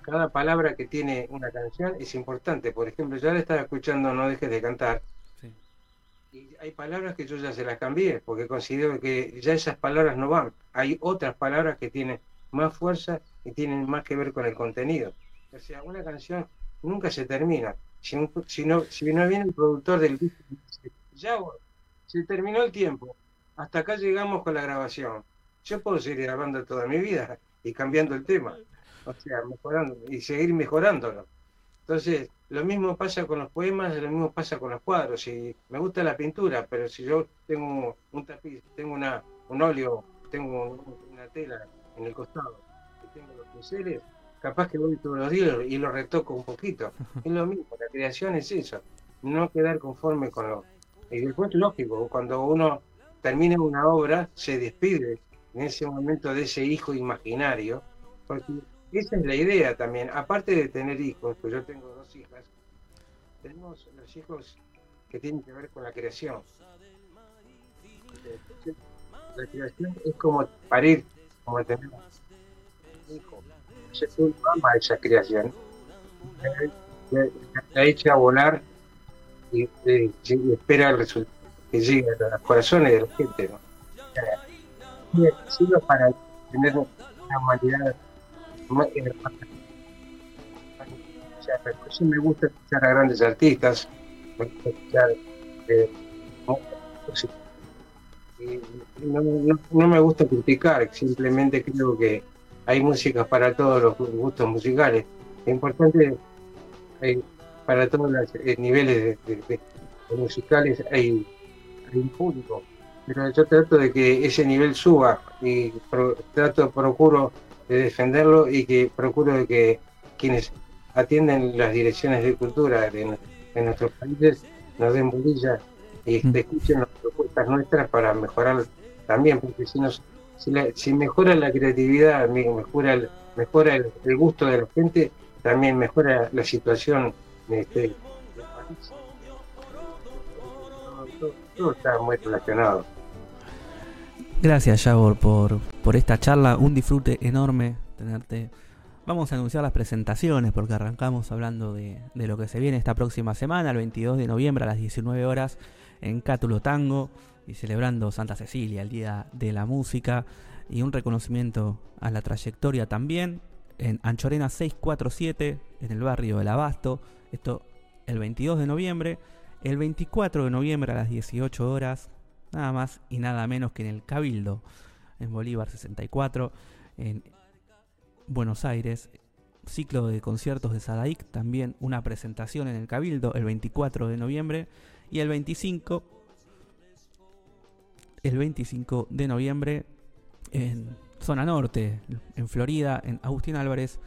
Cada palabra que tiene una canción es importante. Por ejemplo, yo ahora estaba escuchando No dejes de cantar. Sí. Y hay palabras que yo ya se las cambié, porque considero que ya esas palabras no van. Hay otras palabras que tienen más fuerza y tienen más que ver con el contenido. O sea, una canción nunca se termina. Si, si no, si no viene el productor del disco ya se terminó el tiempo, hasta acá llegamos con la grabación. Yo puedo seguir grabando toda mi vida y cambiando el tema, o sea, mejorando y seguir mejorándolo. Entonces, lo mismo pasa con los poemas, lo mismo pasa con los cuadros. Y me gusta la pintura, pero si yo tengo un tapiz, tengo una, un óleo, tengo un- una tela en el costado, y tengo los pinceles, capaz que voy todos los días y lo retoco un poquito. Es lo mismo, la creación es eso, no quedar conforme con lo... Y después, lógico, cuando uno termina una obra, se despide en ese momento de ese hijo imaginario, porque esa es la idea también, aparte de tener hijos, pues yo tengo dos hijas, tenemos los hijos que tienen que ver con la creación. La creación es como parir, como tener un hijo. Uno ama esa creación, la, echa a volar y, y- y espera el resultado que llegue a los corazones de la gente. ¿no? Y sirve para tener una humanidad más que o sea, por eso me gusta escuchar a grandes artistas, me gusta escuchar eh, no, no- no me gusta criticar, simplemente creo que hay música para todos los gustos musicales. Es importante eh, para todos los eh, niveles de, de- de- musicales hay, hay un público, pero yo trato de que ese nivel suba y pro- trato, procuro de defenderlo y que procuro de que quienes atienden las direcciones de cultura de, en nuestros países nos den bolilla y Mm. escuchen las propuestas nuestras para mejorar también, porque si, nos, si, mejora la creatividad, me- mejora el, mejora el, gusto de la gente, también mejora la situación este, todo está muy relacionado. Gracias, Yavor, por, por esta charla. Un disfrute enorme tenerte. Vamos a anunciar las presentaciones porque arrancamos hablando de, de lo que se viene esta próxima semana, el 22 de noviembre a las 19 horas en Cátulo Tango y celebrando Santa Cecilia, el Día de la Música y un reconocimiento a la trayectoria también en Anchorena 647 en el barrio del Abasto. Esto el 22 de noviembre. El 24 de noviembre a las 18 horas nada más y nada menos que en el Cabildo, en Bolívar 64, en Buenos Aires. Ciclo de conciertos de Sadaic, también una presentación en el Cabildo el 24 de noviembre y el 25 el 25 de noviembre en zona norte, en Florida, en Agustín Álvarez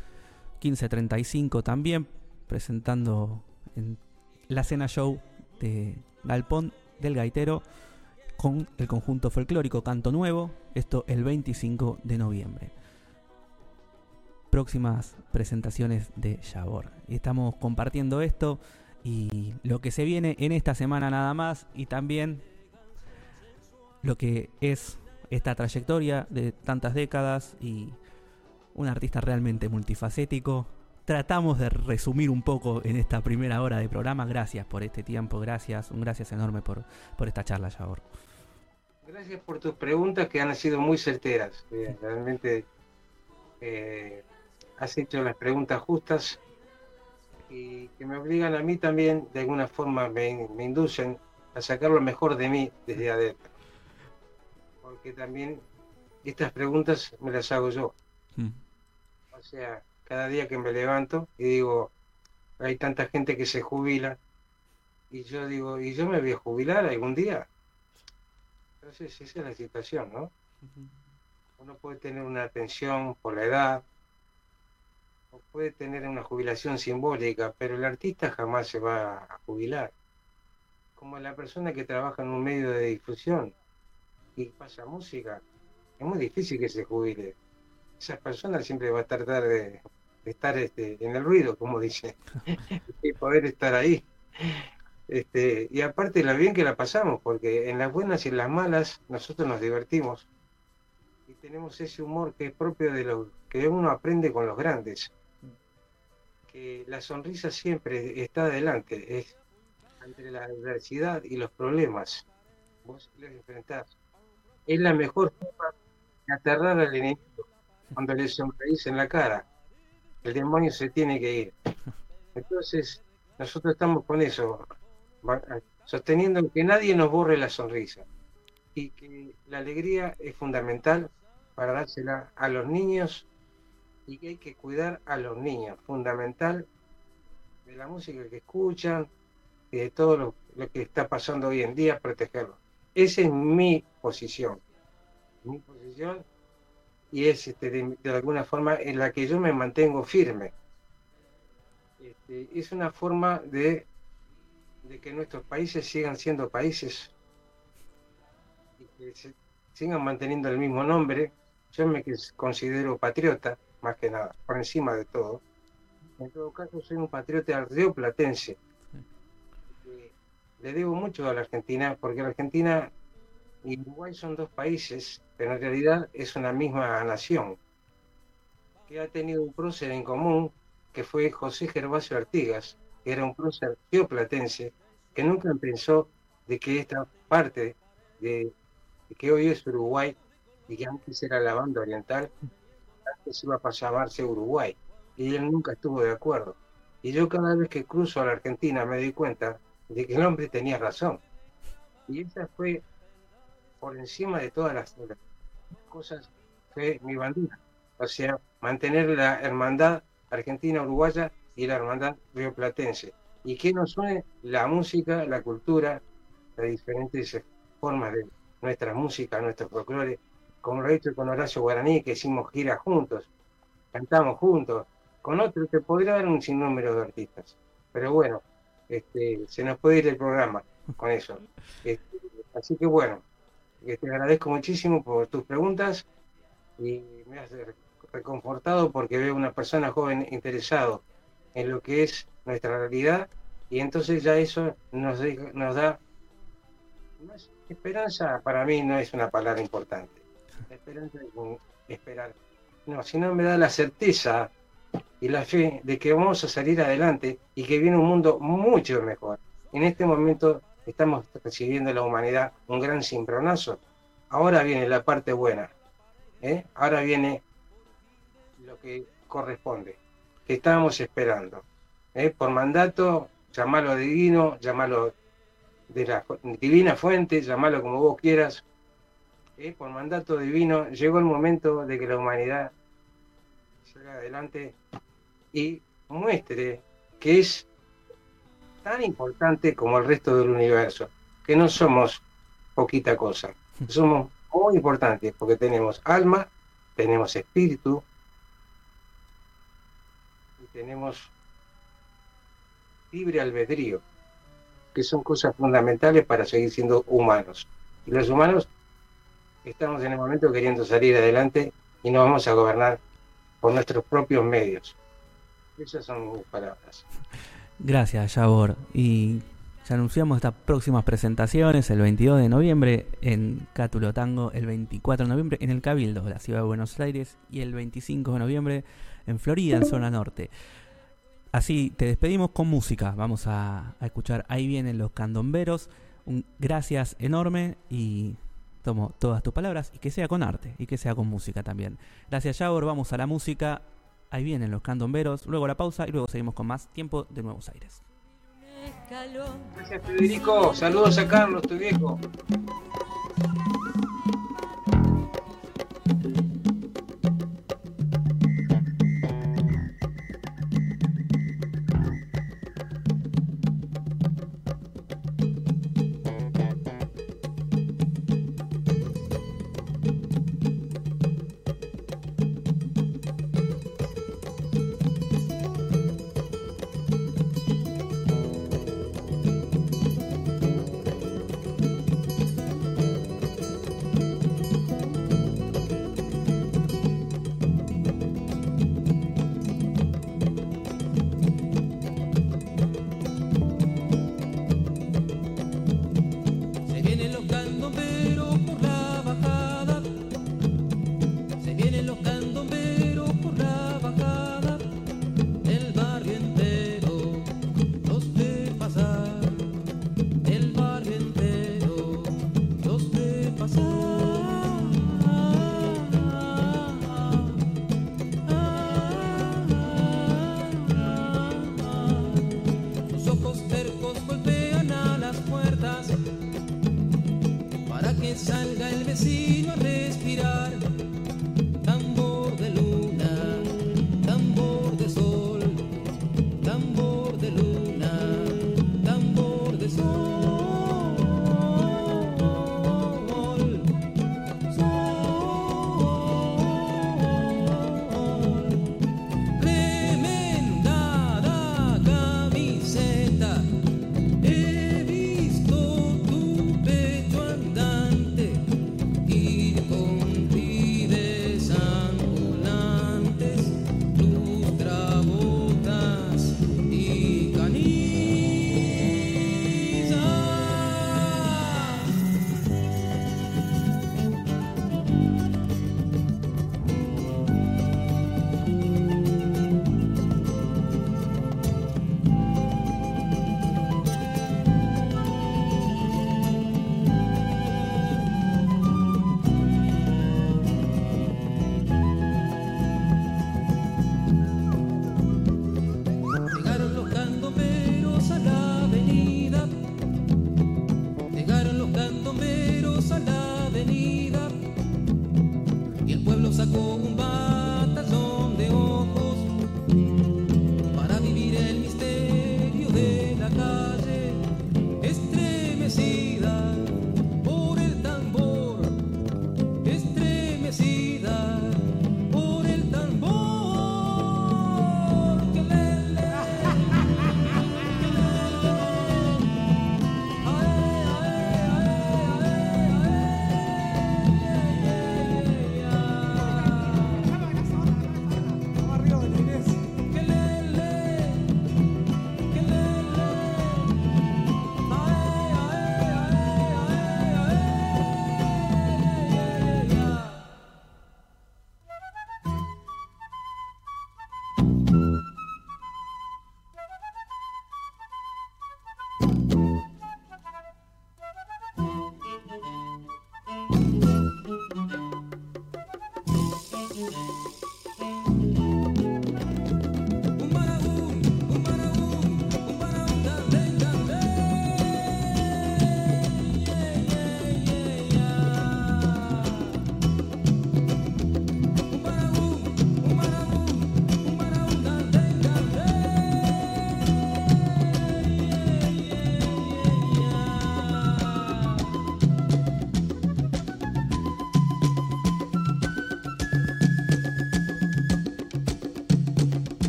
1535 también presentando en la cena show de Galpón del Gaitero con el conjunto folclórico Canto Nuevo, esto el 25 de noviembre. Próximas presentaciones de Yabor. Estamos compartiendo esto y lo que se viene en esta semana nada más y también lo que es esta trayectoria de tantas décadas y un artista realmente multifacético. Tratamos de resumir un poco en esta primera hora de programa. Gracias por este tiempo, gracias, un gracias enorme por, por esta charla, Yabor. Gracias por tus preguntas que han sido muy certeras. Eh, realmente eh, has hecho las preguntas justas y que me obligan a mí también, de alguna forma me, me inducen a sacar lo mejor de mí desde adentro. Porque también estas preguntas me las hago yo. Mm. O sea, cada día que me levanto y digo, hay tanta gente que se jubila y yo digo, ¿y yo me voy a jubilar algún día? Entonces esa es la situación, ¿no? Uno puede tener una pensión por la edad, o puede tener una jubilación simbólica, pero el artista jamás se va a jubilar. Como la persona que trabaja en un medio de difusión y pasa música, es muy difícil que se jubile. Esa persona siempre va a tratar de, estar este, en el ruido, como dice, y poder estar ahí. Este, y aparte la bien que la pasamos, porque en las buenas y en las malas nosotros nos divertimos y tenemos ese humor que es propio de lo que uno aprende con los grandes. Que la sonrisa siempre está adelante, es entre la adversidad y los problemas. Vos los enfrentás. Es la mejor forma de aterrar al enemigo cuando le sonreís en la cara. El demonio se tiene que ir. Entonces, nosotros estamos con eso, va- sosteniendo que nadie nos borre la sonrisa y que la alegría es fundamental para dársela a los niños y que hay que cuidar a los niños, fundamental de la música que escuchan y de todo lo, lo que está pasando hoy en día, protegerlos. Esa es mi posición, mi posición y es este, de, alguna forma en la que yo me mantengo firme. Este, es una forma de, que nuestros países sigan siendo países y que sigan manteniendo el mismo nombre. Yo me considero patriota, más que nada, por encima de todo. En todo caso, soy un patriota rioplatense. Le debo mucho a la Argentina, porque la Argentina y Uruguay son dos países, pero en realidad es una misma nación, que ha tenido un prócer en común, que fue José Gervasio Artigas, que era un prócer rioplatense, que nunca pensó de que esta parte de, de que hoy es Uruguay y que antes era la banda oriental, antes iba a llamarse Uruguay. Y él nunca estuvo de acuerdo. Y yo cada vez que cruzo a la Argentina me doy cuenta de que el hombre tenía razón. Y esa fue, por encima de todas las cosas, fue mi bandera. O sea, mantener la hermandad argentina-uruguaya y la hermandad rioplatense. ¿Y qué nos une? La música, la cultura, las diferentes formas de nuestra música, nuestro folclore, como lo he hecho con Horacio Guaraní, que hicimos gira juntos, cantamos juntos, con otros te podría dar un sinnúmero de artistas. Pero bueno, este, se nos puede ir el programa con eso. Este, así que bueno, te agradezco muchísimo por tus preguntas y me has reconfortado porque veo una persona joven interesado en lo que es nuestra realidad y entonces ya eso nos, da esperanza. Para mí no es una palabra importante. Esperanza es esperar. No sino me da la certeza y la fe de que vamos a salir adelante y que viene un mundo mucho mejor en este momento estamos recibiendo la humanidad un gran cimbronazo ahora viene la parte buena ¿eh? ahora viene lo que corresponde que estábamos esperando ¿eh? por mandato llamarlo divino, llamarlo de la divina fuente, llamarlo como vos quieras, ¿eh? por mandato divino, llegó el momento de que la humanidad salga adelante y muestre que es tan importante como el resto del universo, que no somos poquita cosa, somos muy importantes porque tenemos alma, tenemos espíritu y tenemos libre albedrío, que son cosas fundamentales para seguir siendo humanos. Y los humanos estamos en el momento queriendo salir adelante y nos vamos a gobernar por nuestros propios medios. Esas son mis palabras. Gracias, Yabor. Y ya anunciamos estas próximas presentaciones el 22 de noviembre en Cátulo Tango, el 24 de noviembre en el Cabildo la Ciudad de Buenos Aires y el 25 de noviembre en Florida, en zona norte. Así te despedimos con música. Vamos a, escuchar Ahí vienen los candomberos. Un gracias enorme y tomo todas tus palabras y que sea con arte y que sea con música también. Gracias, Yabor. Vamos a la música. Ahí vienen los candomberos. Luego la pausa y luego seguimos con más tiempo de Nuevos Aires. Gracias, Federico. Saludos a Carlos, tu viejo.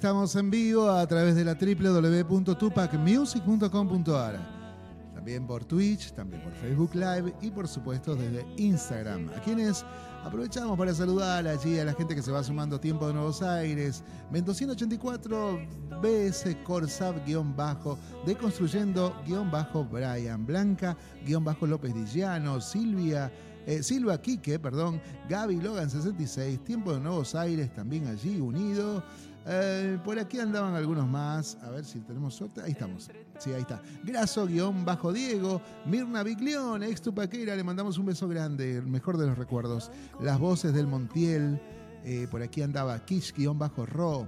Estamos en vivo a través de la www.tupacmusic.com.ar. También por Twitch, también por Facebook Live y por supuesto desde Instagram. A quienes aprovechamos para saludar allí a la gente que se va sumando tiempo de Nuevos Aires. Mendocino 84 BS Corsab guion bajo, Deconstruyendo guion bajo Brian Blanca bajo López Dillano, Silvia. eh, Silva Quique, perdón, Gaby Logan 66, Tiempo de Nuevos Aires también allí unido. Eh, por aquí andaban algunos más. A ver si tenemos suerte. Ahí estamos. Sí, ahí está. Graso, guion bajo Diego. Mirna Biglión, ex Tupaquera. Le mandamos un beso grande. El mejor de los recuerdos. Las voces del Montiel. Eh, por aquí andaba Kish, guion bajo Ro.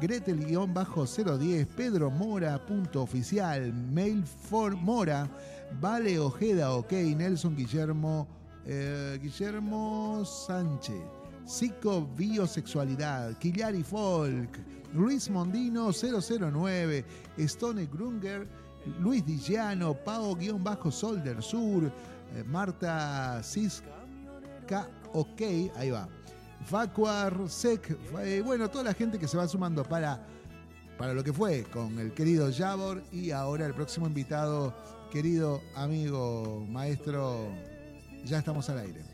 Gretel, guion bajo 010. Pedro Mora, punto oficial. Mail for Mora. Vale Ojeda, ok. Nelson Guillermo. eh, Guillermo Sánchez. Psicobiosexualidad, Quillari Folk, Luis Mondino 009, Stone Grunger, Luis Dillano, Pao-Sol del Sur, eh, Marta Cisca, ok, ahí va. Facuar, Sec, eh, bueno, toda la gente que se va sumando para, para lo que fue con el querido Javor y ahora el próximo invitado, querido amigo, maestro, ya estamos al aire.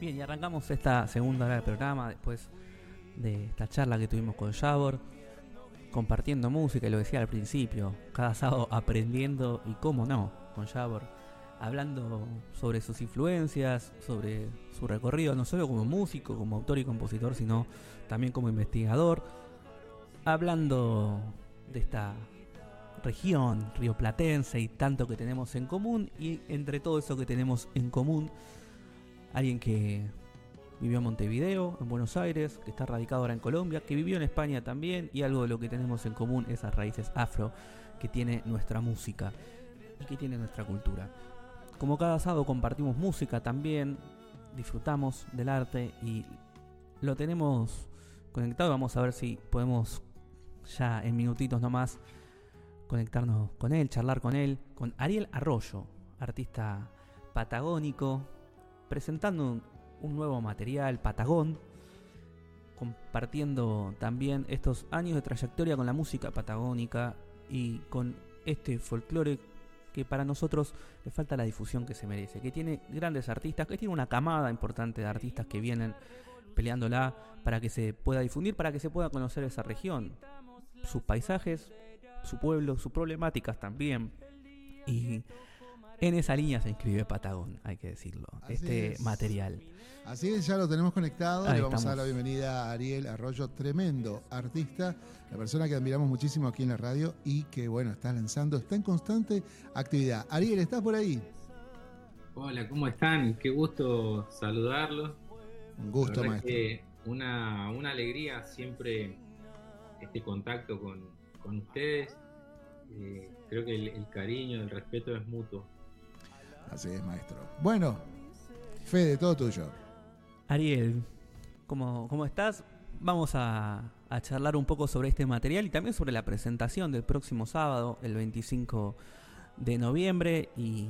Bien, y arrancamos esta segunda hora del programa después de esta charla que tuvimos con Javor, compartiendo música, y lo decía al principio, cada sábado aprendiendo y cómo no, con Javor, hablando sobre sus influencias, sobre su recorrido, no solo como músico, como autor y compositor, sino también como investigador, hablando de esta región rioplatense y tanto que tenemos en común, y entre todo eso que tenemos en común, alguien que vivió en Montevideo, en Buenos Aires, que está radicado ahora en Colombia, que vivió en España también, y algo de lo que tenemos en común, esas raíces afro que tiene nuestra música y que tiene nuestra cultura. Como cada sábado compartimos música también, disfrutamos del arte y lo tenemos conectado. Vamos a ver si podemos ya en minutitos nomás conectarnos con él, charlar con él, con Ariel Arroyo, artista patagónico, presentando un, nuevo material, Patagón, compartiendo también estos años de trayectoria con la música patagónica y con este folclore que para nosotros le falta la difusión que se merece, que tiene grandes artistas, que tiene una camada importante de artistas que vienen peleándola para que se pueda difundir, para que se pueda conocer esa región, sus paisajes, su pueblo, sus problemáticas también. Y en esa línea se inscribe Patagón, hay que decirlo, Así este es. material. Así es, ya lo tenemos conectado. Ahí Le vamos a dar la bienvenida a Ariel Arroyo, tremendo artista, la persona que admiramos muchísimo aquí en la radio y que, bueno, está lanzando, está en constante actividad. Ariel, ¿estás por ahí? Hola, ¿cómo están? Qué gusto saludarlos. Un gusto, maestro. que una, una alegría siempre este contacto con, con ustedes. Eh, creo que el, el cariño, el respeto es mutuo. Así es, maestro. Bueno, Fede, todo tuyo. Ariel, ¿cómo, cómo estás? Vamos a, charlar un poco sobre este material y también sobre la presentación del próximo sábado, el 25 de noviembre, y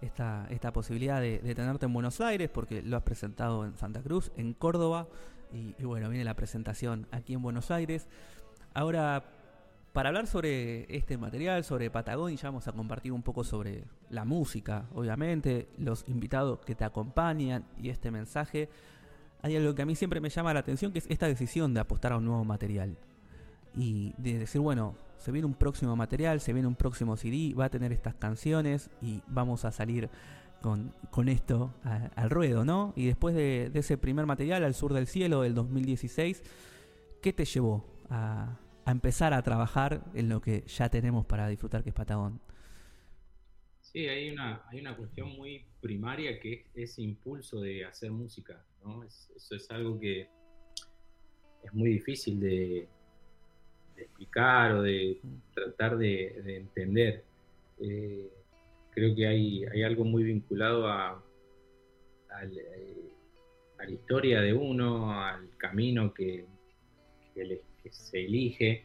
esta, esta posibilidad de, tenerte en Buenos Aires, porque lo has presentado en Santa Cruz, en Córdoba, y bueno, viene la presentación aquí en Buenos Aires. Ahora, para hablar sobre este material, sobre Patagonia, ya vamos a compartir un poco sobre la música, obviamente, los invitados que te acompañan y este mensaje. Hay algo que a mí siempre me llama la atención, que es esta decisión de apostar a un nuevo material. y de decir, bueno, se viene un próximo material, se viene un próximo CD, va a tener estas canciones y vamos a salir con, con esto al ruedo, ¿no? Y después de, de ese primer material, Al Sur del Cielo, del 2016, ¿qué te llevó a, a empezar a trabajar en lo que ya tenemos para disfrutar, que es Patagón? Sí, hay una, hay una cuestión muy primaria que es ese impulso de hacer música, ¿no? Es- eso es algo que es muy difícil de, explicar o de tratar de, de entender. Eh, creo que hay, hay algo muy vinculado a, eh, a la historia de uno, al camino que, que ele- que se elige.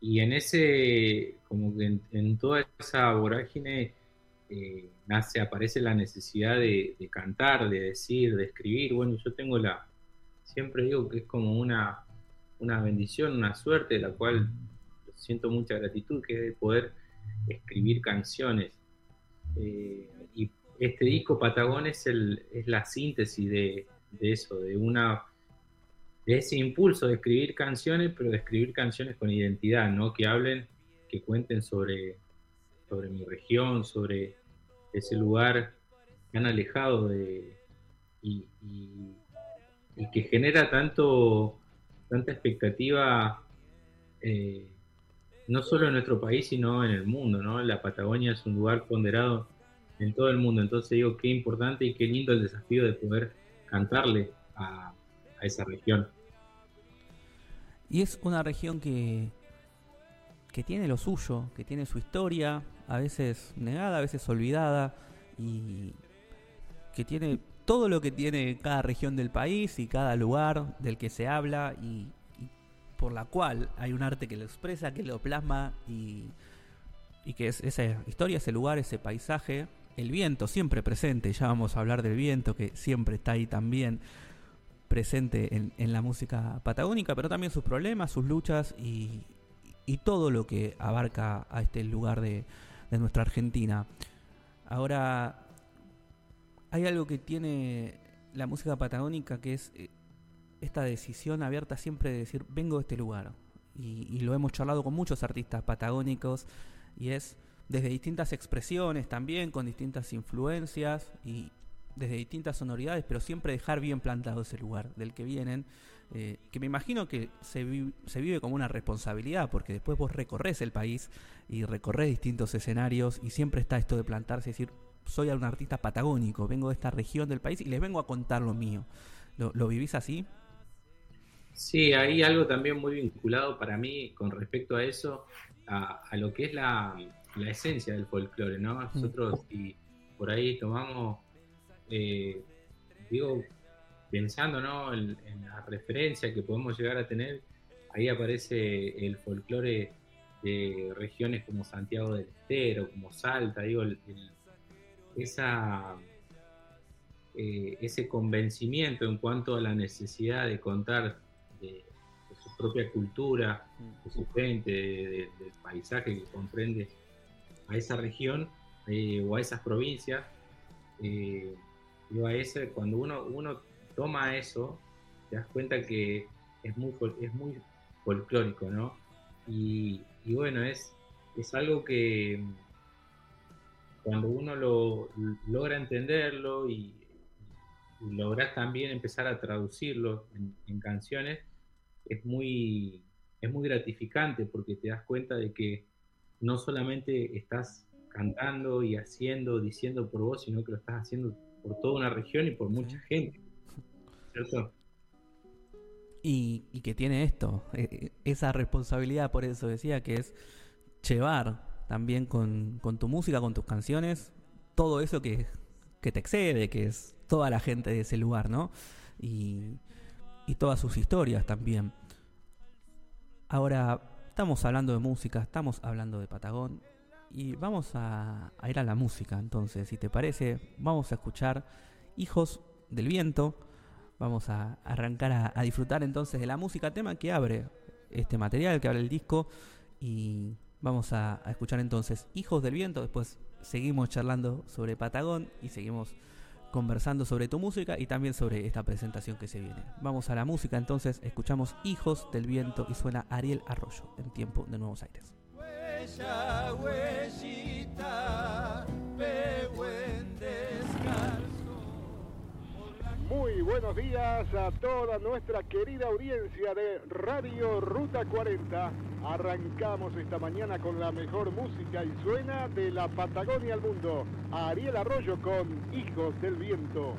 Y en ese, como que en, toda esa vorágine, eh, nace, aparece la necesidad de, cantar, de decir, de escribir. Bueno, yo tengo la, siempre digo que es como una, una bendición, una suerte, de la cual siento mucha gratitud, que es de poder escribir canciones. Eh, y este disco Patagón es, el, es la síntesis de eso, de una de ese impulso de escribir canciones, pero de escribir canciones con identidad, ¿no? Que hablen, que cuenten sobre, sobre mi región, sobre ese lugar tan alejado de, y, que genera tanto, tanta expectativa, eh, no solo en nuestro país, sino en el mundo, ¿no? La Patagonia es un lugar ponderado en todo el mundo, entonces digo, qué importante y qué lindo el desafío de poder cantarle a, a esa región. Y es una región que, que tiene lo suyo, que tiene su historia, a veces negada, a veces olvidada, y que tiene todo lo que tiene cada región del país y cada lugar del que se habla y, y por la cual hay un arte que lo expresa, que lo plasma y, y que es esa historia, ese lugar, ese paisaje, el viento siempre presente, ya vamos a hablar del viento que siempre está ahí también presente en, en la música patagónica, pero también sus problemas, sus luchas y, y todo lo que abarca a este lugar de, de nuestra Argentina. Ahora, hay algo que tiene la música patagónica que es eh, esta decisión abierta siempre de decir, vengo de este lugar. Y, y lo hemos charlado con muchos artistas patagónicos y es desde distintas expresiones también, con distintas influencias y desde distintas sonoridades, pero siempre dejar bien plantado ese lugar del que vienen, eh, que me imagino que se, vi- se vive como una responsabilidad, porque después vos recorres el país y recorres distintos escenarios y siempre está esto de plantarse y decir, soy un artista patagónico, vengo de esta región del país y les vengo a contar lo mío. ¿Lo, lo vivís así? Sí, hay algo también muy vinculado para mí con respecto a eso, a, a lo que es la, la esencia del folclore, ¿no? Nosotros, si por ahí tomamos, eh, digo, pensando, ¿no? En, en la referencia que podemos llegar a tener, ahí aparece el folclore de regiones como Santiago del Estero, como Salta, digo, esa eh, ese convencimiento en cuanto a la necesidad de contar de, su propia cultura, de su gente, de- de- del paisaje que comprende a esa región eh, o a esas provincias. Digo, a ese, cuando uno, uno toma eso, te das cuenta que es muy, es muy folclórico, ¿no? Y, y bueno, es, es algo que cuando uno lo logra entenderlo y, y logras también empezar a traducirlo en, en canciones, es muy, es muy gratificante porque te das cuenta de que no solamente estás cantando y haciendo, diciendo por vos, sino que lo estás haciendo por toda una región y por mucha gente. ¿Cierto? Y, y que tiene esto, eh, eh, esa responsabilidad, por eso decía, que es llevar también con, con tu música, con tus canciones, todo eso que, que te excede, que es toda la gente de ese lugar, ¿no? Y, y todas sus historias también. Ahora, estamos hablando de música, estamos hablando de Patagón, y vamos a, ir a la música, entonces, si te parece, vamos a escuchar Hijos del Viento. Vamos a arrancar a, a disfrutar entonces de la música, tema que abre este material, que abre el disco. Y vamos a, a escuchar entonces Hijos del Viento. Después seguimos charlando sobre Patagón y seguimos conversando sobre tu música y también sobre esta presentación que se viene. Vamos a la música entonces, escuchamos Hijos del Viento y suena Ariel Arroyo en Tiempo de Nuevos Aires. Muy buenos días a toda nuestra querida audiencia de Radio Ruta 40. Arrancamos esta mañana con la mejor música y suena de la Patagonia al mundo. Ariel Arroyo con Hijos del Viento.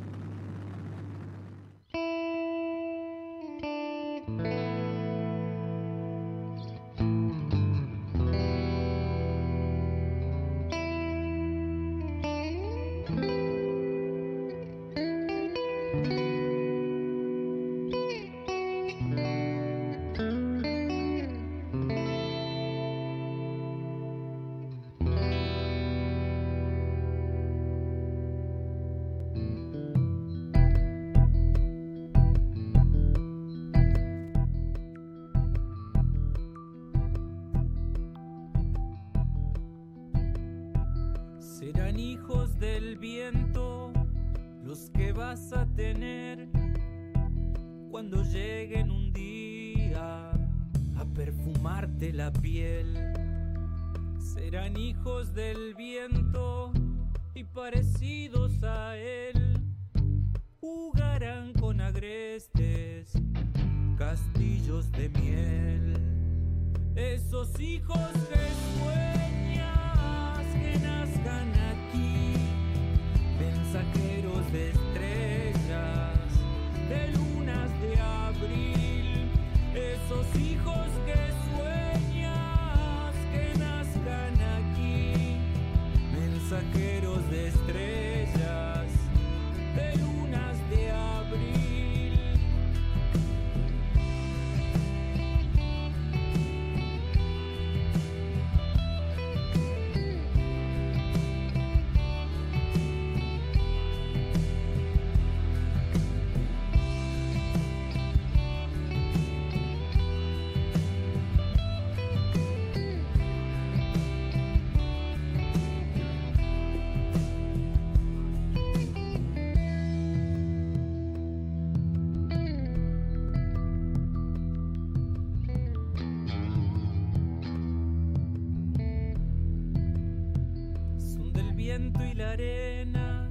Arena,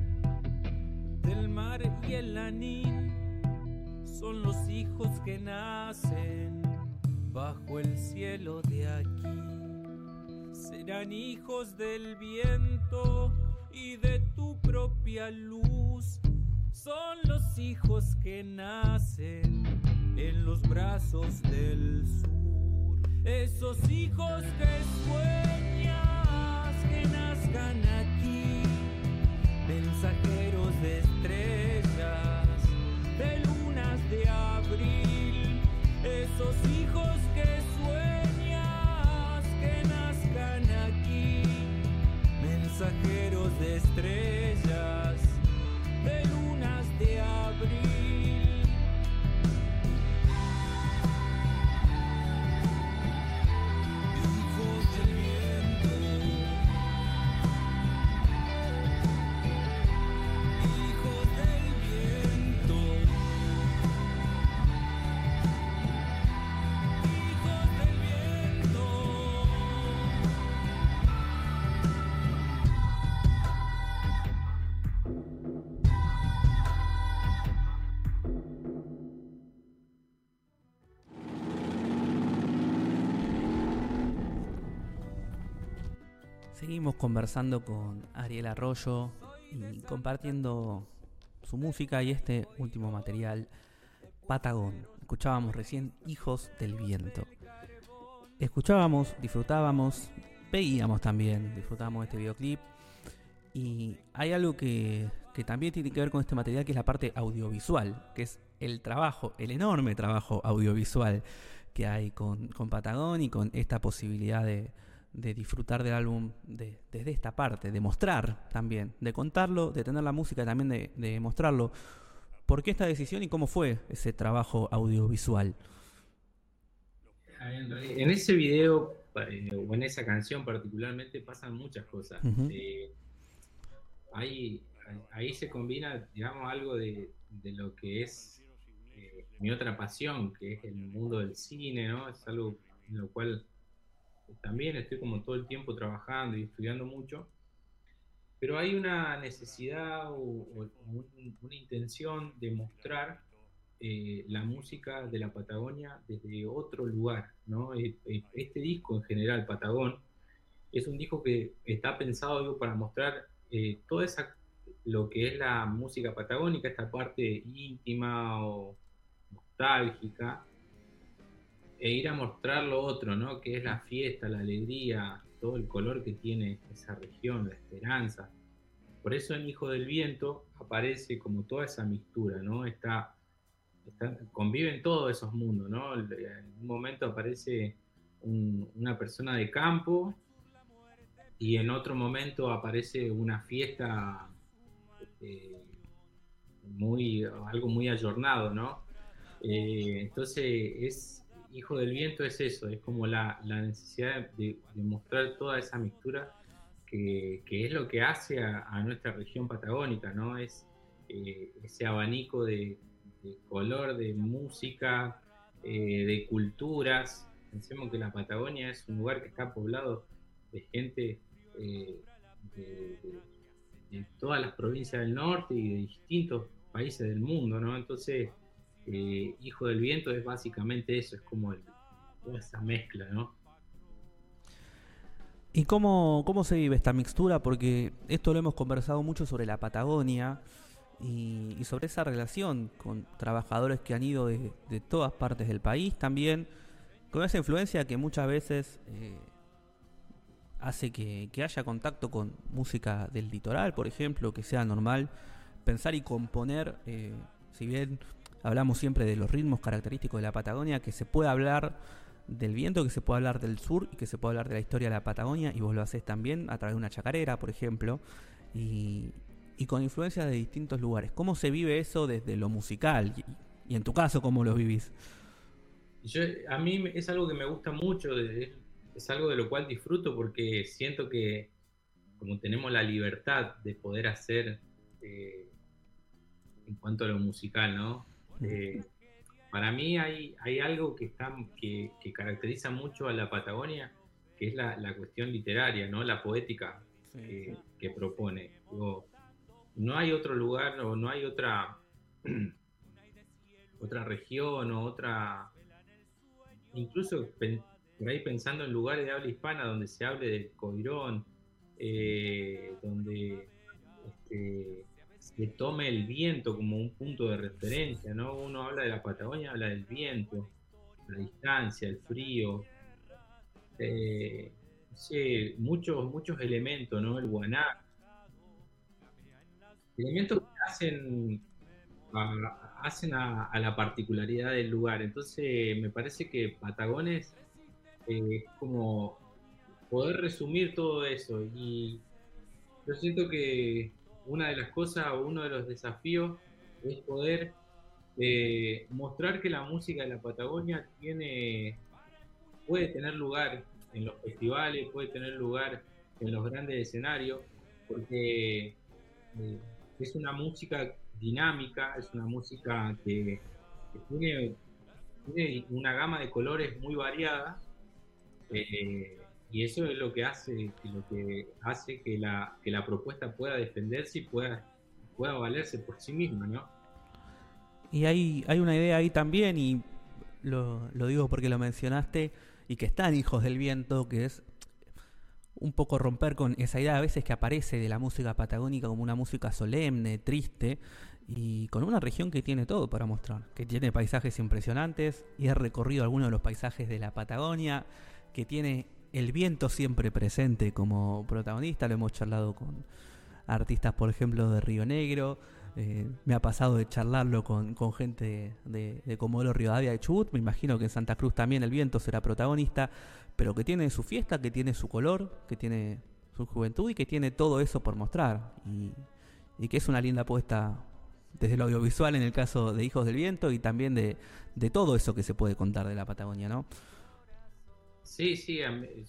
del mar y el anín, son los hijos que nacen bajo el cielo de aquí. Serán hijos del viento y de tu propia luz, son los hijos que nacen en los brazos del sur, esos hijos que sueñas que nazcan aquí, mensajeros de estrellas, de lunas de abril, esos hijos que sueñas que nazcan aquí, mensajeros de estrellas, de lunas de abril. Conversando con Ariel Arroyo y compartiendo su música y este último material, Patagón. Escuchábamos recién Hijos del Viento. Escuchábamos, disfrutábamos, veíamos también, disfrutábamos este videoclip. Y hay algo que, que también tiene que ver con este material, que es la parte audiovisual, que es el trabajo, el enorme trabajo audiovisual que hay con, con Patagón y con esta posibilidad de, de disfrutar del álbum de- desde esta parte, de mostrar también, de contarlo, de tener la música también de, de mostrarlo. ¿Por qué esta decisión y cómo fue ese trabajo audiovisual? En, ese video eh, o en esa canción particularmente pasan muchas cosas. Eh, hay, ahí se combina, digamos, algo de, de lo que es eh, mi otra pasión, que es el mundo del cine, ¿no? Es algo en lo cual también estoy como todo el tiempo trabajando y estudiando mucho, pero hay una necesidad o, o un- una intención de mostrar eh, la música de la Patagonia desde otro lugar, ¿no? Eh, eh, Este disco en general, Patagón, es un disco que está pensado para mostrar eh, toda esa lo que es la música patagónica, esta parte íntima o nostálgica, e ir a mostrar lo otro, ¿no? Que es la fiesta, la alegría, todo el color que tiene esa región, la esperanza. Por eso en Hijo del Viento aparece como toda esa mixtura, ¿no? Está, está- conviven todos esos mundos, ¿no? En un momento aparece un- una persona de campo y en otro momento aparece una fiesta eh, muy algo muy ayornado, ¿no? Eh, entonces es Hijo del Viento es eso, es como la, la necesidad de, mostrar toda esa mixtura que, que es lo que hace a, nuestra región patagónica, ¿no? Es eh, ese abanico de, color, de música, eh, de culturas. Pensemos que la Patagonia es un lugar que está poblado de gente eh, de todas las provincias del norte y de distintos países del mundo, ¿no? Entonces, eh, Hijo del Viento es básicamente eso, es como esa mezcla, ¿no? ¿Y cómo, cómo se vive esta mixtura? Porque esto lo hemos conversado mucho sobre la Patagonia y, sobre esa relación con trabajadores que han ido de, todas partes del país también, con esa influencia que muchas veces eh, hace que, que haya contacto con música del litoral, por ejemplo, que sea normal pensar y componer, eh, si bien hablamos siempre de los ritmos característicos de la Patagonia, que se puede hablar del viento, que se puede hablar del sur y que se puede hablar de la historia de la Patagonia, y vos lo haces también a través de una chacarera, por ejemplo, y, con influencias de distintos lugares. ¿Cómo se vive eso desde lo musical? Y, en tu caso, ¿cómo lo vivís? A mí es algo que me gusta mucho, es algo de lo cual disfruto porque siento que como tenemos la libertad de poder hacer eh, en cuanto a lo musical, ¿no? Eh, para mí hay, hay algo que, está, que, que caracteriza mucho a la Patagonia, que es la, la cuestión literaria, ¿no? La poética que, que propone. Digo, no hay otro lugar o no hay otra otra región o otra incluso por ahí pensando en lugares de habla hispana donde se hable del coirón eh, donde este, se tome el viento como un punto de referencia no uno habla de la Patagonia habla del viento la distancia el frío eh, sé, muchos muchos elementos no el guaná elementos que hacen a, hacen a la particularidad del lugar. Entonces, me parece que Patagones eh, es como poder resumir todo eso. Y yo siento que una de las cosas, uno de los desafíos, es poder eh, mostrar que la música de la Patagonia tiene, puede tener lugar en los festivales, puede tener lugar en los grandes escenarios, porque eh, es una música dinámica, es una música que, tiene una gama de colores muy variada eh, y eso es lo que hace que lo que hace que la, que la propuesta pueda defenderse y pueda, pueda valerse por sí misma, ¿no? Y hay, hay una idea ahí también, y lo, lo digo porque lo mencionaste, y que están Hijos del Viento, que es un poco romper con esa idea a veces que aparece de la música patagónica como una música solemne, triste, y con una región que tiene todo para mostrar, que tiene paisajes impresionantes, y he recorrido algunos de los paisajes de la Patagonia, que tiene el viento siempre presente como protagonista, lo hemos charlado con artistas, por ejemplo, de Río Negro, eh, me ha pasado de charlarlo con, con gente de, de Comodoro Rivadavia de Chubut. Me imagino que en Santa Cruz también el viento será protagonista, pero que tiene su fiesta, que tiene su color, que tiene su juventud y que tiene todo eso por mostrar. Y, que es una linda apuesta desde lo audiovisual en el caso de Hijos del Viento y también de, de todo eso que se puede contar de la Patagonia, ¿no? Sí, sí,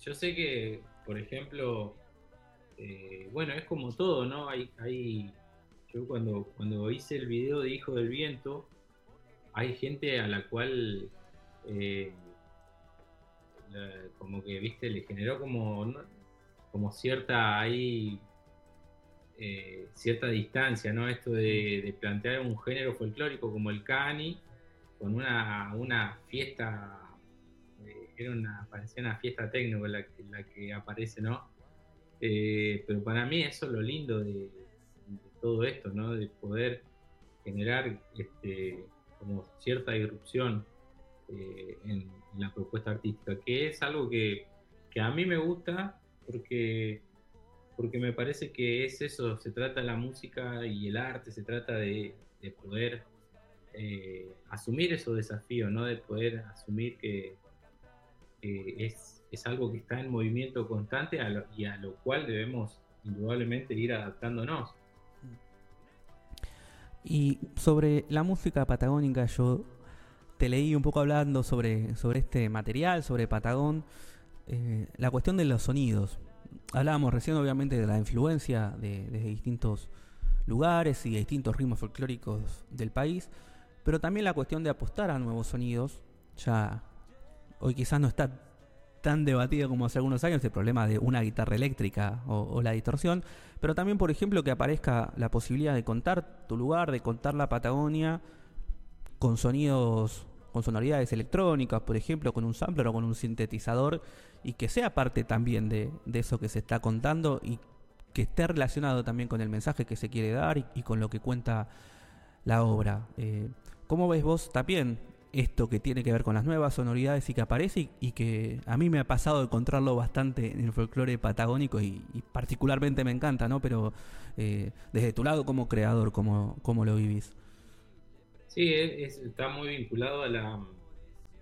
yo sé que, por ejemplo, eh, bueno, es como todo, ¿no? Hay, hay yo cuando, cuando hice el video de Hijo del Viento, hay gente a la cual eh, como que, viste, le generó como, como cierta ahí eh, cierta distancia, ¿no? Esto de, de plantear un género folclórico como el cani con una, una fiesta, era una, parecía una fiesta técnica la, la que aparece, ¿no? Eh, pero para mí eso es lo lindo de, todo esto, ¿no? De poder generar este, como cierta irrupción eh, en, en la propuesta artística, que es algo que, que a mí me gusta porque, porque me parece que es eso, se trata la música y el arte, se trata de, de poder eh, asumir esos desafíos, ¿no? De poder asumir que, es, es algo que está en movimiento constante y a lo cual debemos indudablemente ir adaptándonos. Y sobre la música patagónica, yo te leí un poco hablando sobre, sobre este material, sobre Patagón, eh, la cuestión de los sonidos. Hablábamos recién, obviamente, de la influencia de, de distintos lugares y de distintos ritmos folclóricos del país, pero también la cuestión de apostar a nuevos sonidos. Ya hoy quizás no está tan debatido como hace algunos años el problema de una guitarra eléctrica o, la distorsión, pero también, por ejemplo, que aparezca la posibilidad de contar tu lugar, de contar la Patagonia con sonidos, con sonoridades electrónicas, por ejemplo, con un sampler o con un sintetizador, y que sea parte también de, de eso que se está contando y que esté relacionado también con el mensaje que se quiere dar y, y con lo que cuenta la obra. Eh, ¿Cómo ves vos también esto que tiene que ver con las nuevas sonoridades y que aparece y, y que a mí me ha pasado de encontrarlo bastante en el folclore patagónico y, y particularmente me encanta, ¿no? Pero eh, desde tu lado como creador, ¿cómo, cómo lo vivís? Sí, es- es- está muy vinculado a la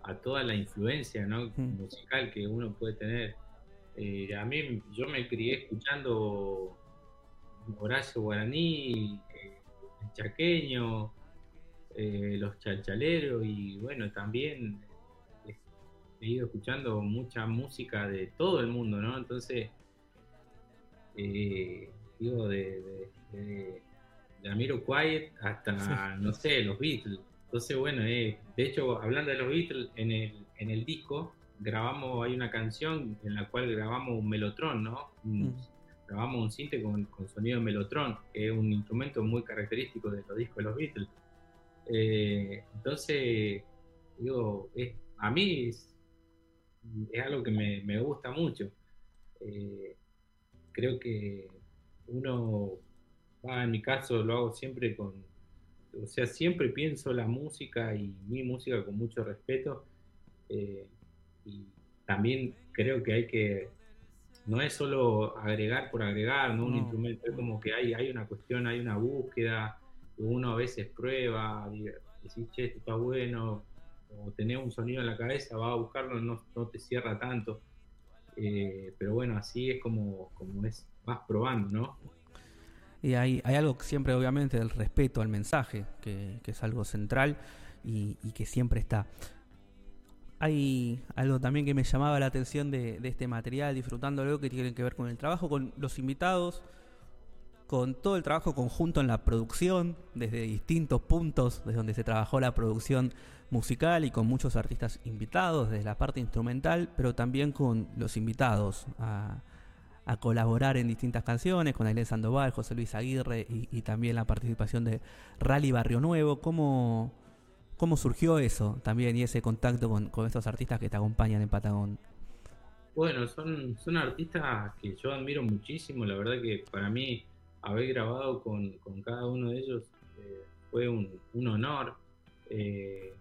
a toda la influencia ¿no? musical que uno puede tener. Eh, a mí, yo me crié escuchando Horacio Guaraní, eh, chaqueño, eh, los chalchaleros y bueno, también eh, he ido escuchando mucha música de todo el mundo, ¿no? Entonces, eh, digo, de, de, de, de Amiro Quiet hasta, no sé, los Beatles. Entonces, bueno, eh, de hecho, hablando de los Beatles, en el, en el disco grabamos, hay una canción en la cual grabamos un melotron, ¿no? Un- Grabamos un cinte con, con sonido de melotron, que es un instrumento muy característico de los discos de los Beatles. Eh, entonces, digo, es, a mí es, es algo que me, me gusta mucho. Eh, creo que uno, en mi caso lo hago siempre con, o sea, siempre pienso la música y mi música con mucho respeto. eh, y también creo que hay que, no es solo agregar por agregar, ¿no? Un No. instrumento, es como que hay, hay una cuestión, hay una búsqueda, uno a veces prueba, decís, che, esto está bueno, o tenés un sonido en la cabeza, va a buscarlo, no, no te cierra tanto. Eh, pero bueno, así es como, como es, vas probando, ¿no? Y hay, hay algo siempre, obviamente, del respeto al mensaje, que, que es algo central y, y que siempre está. Hay algo también que me llamaba la atención de, de este material, disfrutándolo, que tiene que ver con el trabajo, con los invitados, con todo el trabajo conjunto en la producción, desde distintos puntos, desde donde se trabajó la producción musical y con muchos artistas invitados, desde la parte instrumental, pero también con los invitados a, a colaborar en distintas canciones, con Ailén Sandoval, José Luis Aguirre y, también la participación de Rally Barrio Nuevo. ¿Cómo, cómo surgió eso también y ese contacto con, con estos artistas que te acompañan en Patagón? Bueno, son, son artistas que yo admiro muchísimo, la verdad que para mí haber grabado con, con cada uno de ellos eh, fue un, un honor. Eh,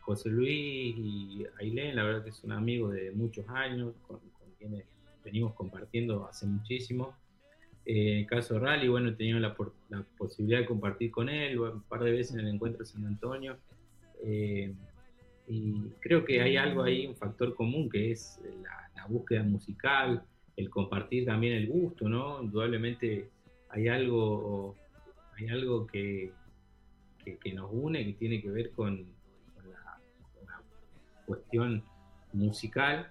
José Luis y Ailén, la verdad que son amigos de muchos años, con, quienes venimos compartiendo hace muchísimo. Eh, caso Rally, bueno, he tenido la, posibilidad de compartir con él un par de veces en el encuentro de San Antonio. Eh, y creo que hay algo ahí, un factor común, que es la búsqueda musical, el compartir también el gusto, ¿no? Indudablemente hay algo, hay algo que, que, nos une, que tiene que ver con, la, con cuestión musical,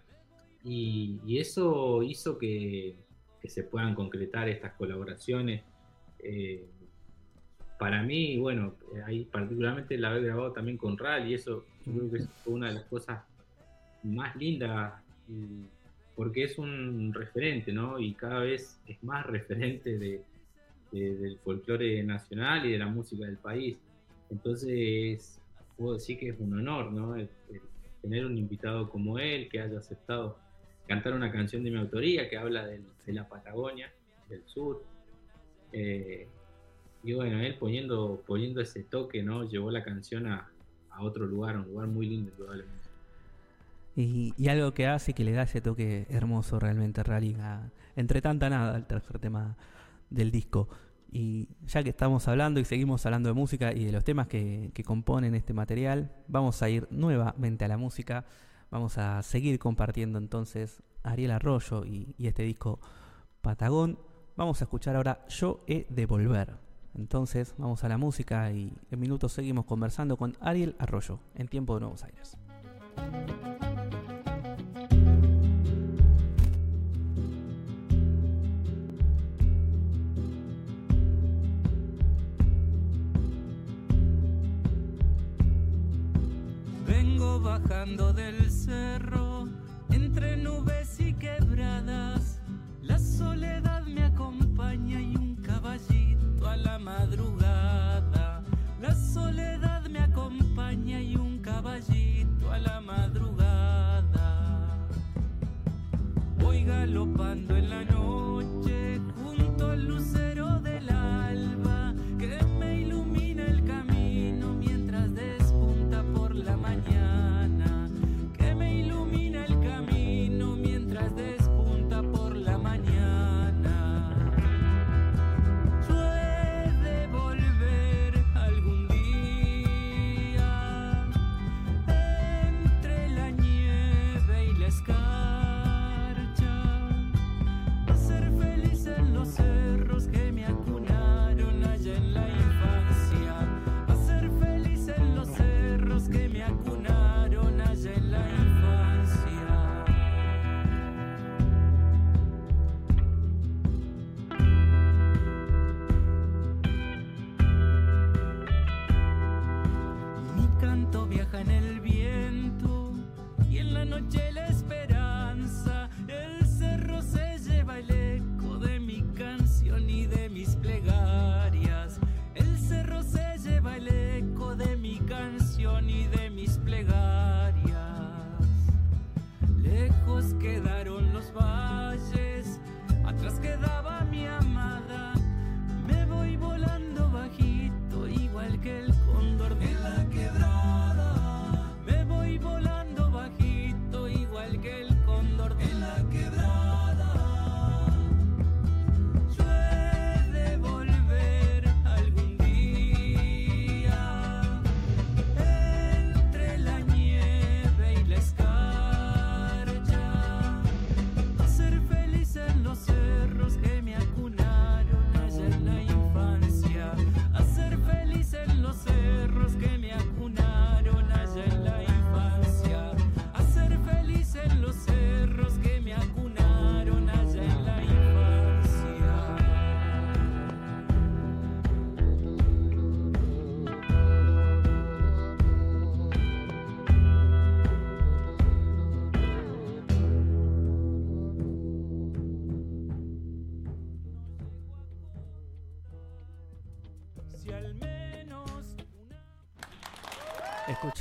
y, eso hizo que, que se puedan concretar estas colaboraciones. Eh, para mí, bueno, ahí particularmente la he grabado también con RAL y eso creo que es una de las cosas más lindas y- porque es un referente, ¿no? Y cada vez es más referente de, de- del folclore nacional y de la música del país. Entonces, puedo decir que es un honor, ¿no? Tener un invitado como él que haya aceptado cantar una canción de mi autoría que habla del- de la Patagonia, del sur. Eh, y bueno, él poniendo, poniendo ese toque, ¿no? Llevó la canción a, a otro lugar, un lugar muy lindo, indudablemente. Y, algo que hace que le da ese toque hermoso realmente Rally a- entre tanta nada el tercer tema del disco. Y ya que estamos hablando y seguimos hablando de música y de los temas que, que componen este material, vamos a ir nuevamente a la música. Vamos a seguir compartiendo entonces Ariel Arroyo y, y este disco Patagón. Vamos a escuchar ahora Yo he de volver. Entonces vamos a la música y en minutos seguimos conversando con Ariel Arroyo en Tiempo de Nuevos Aires. Vengo bajando del cerro entre nubes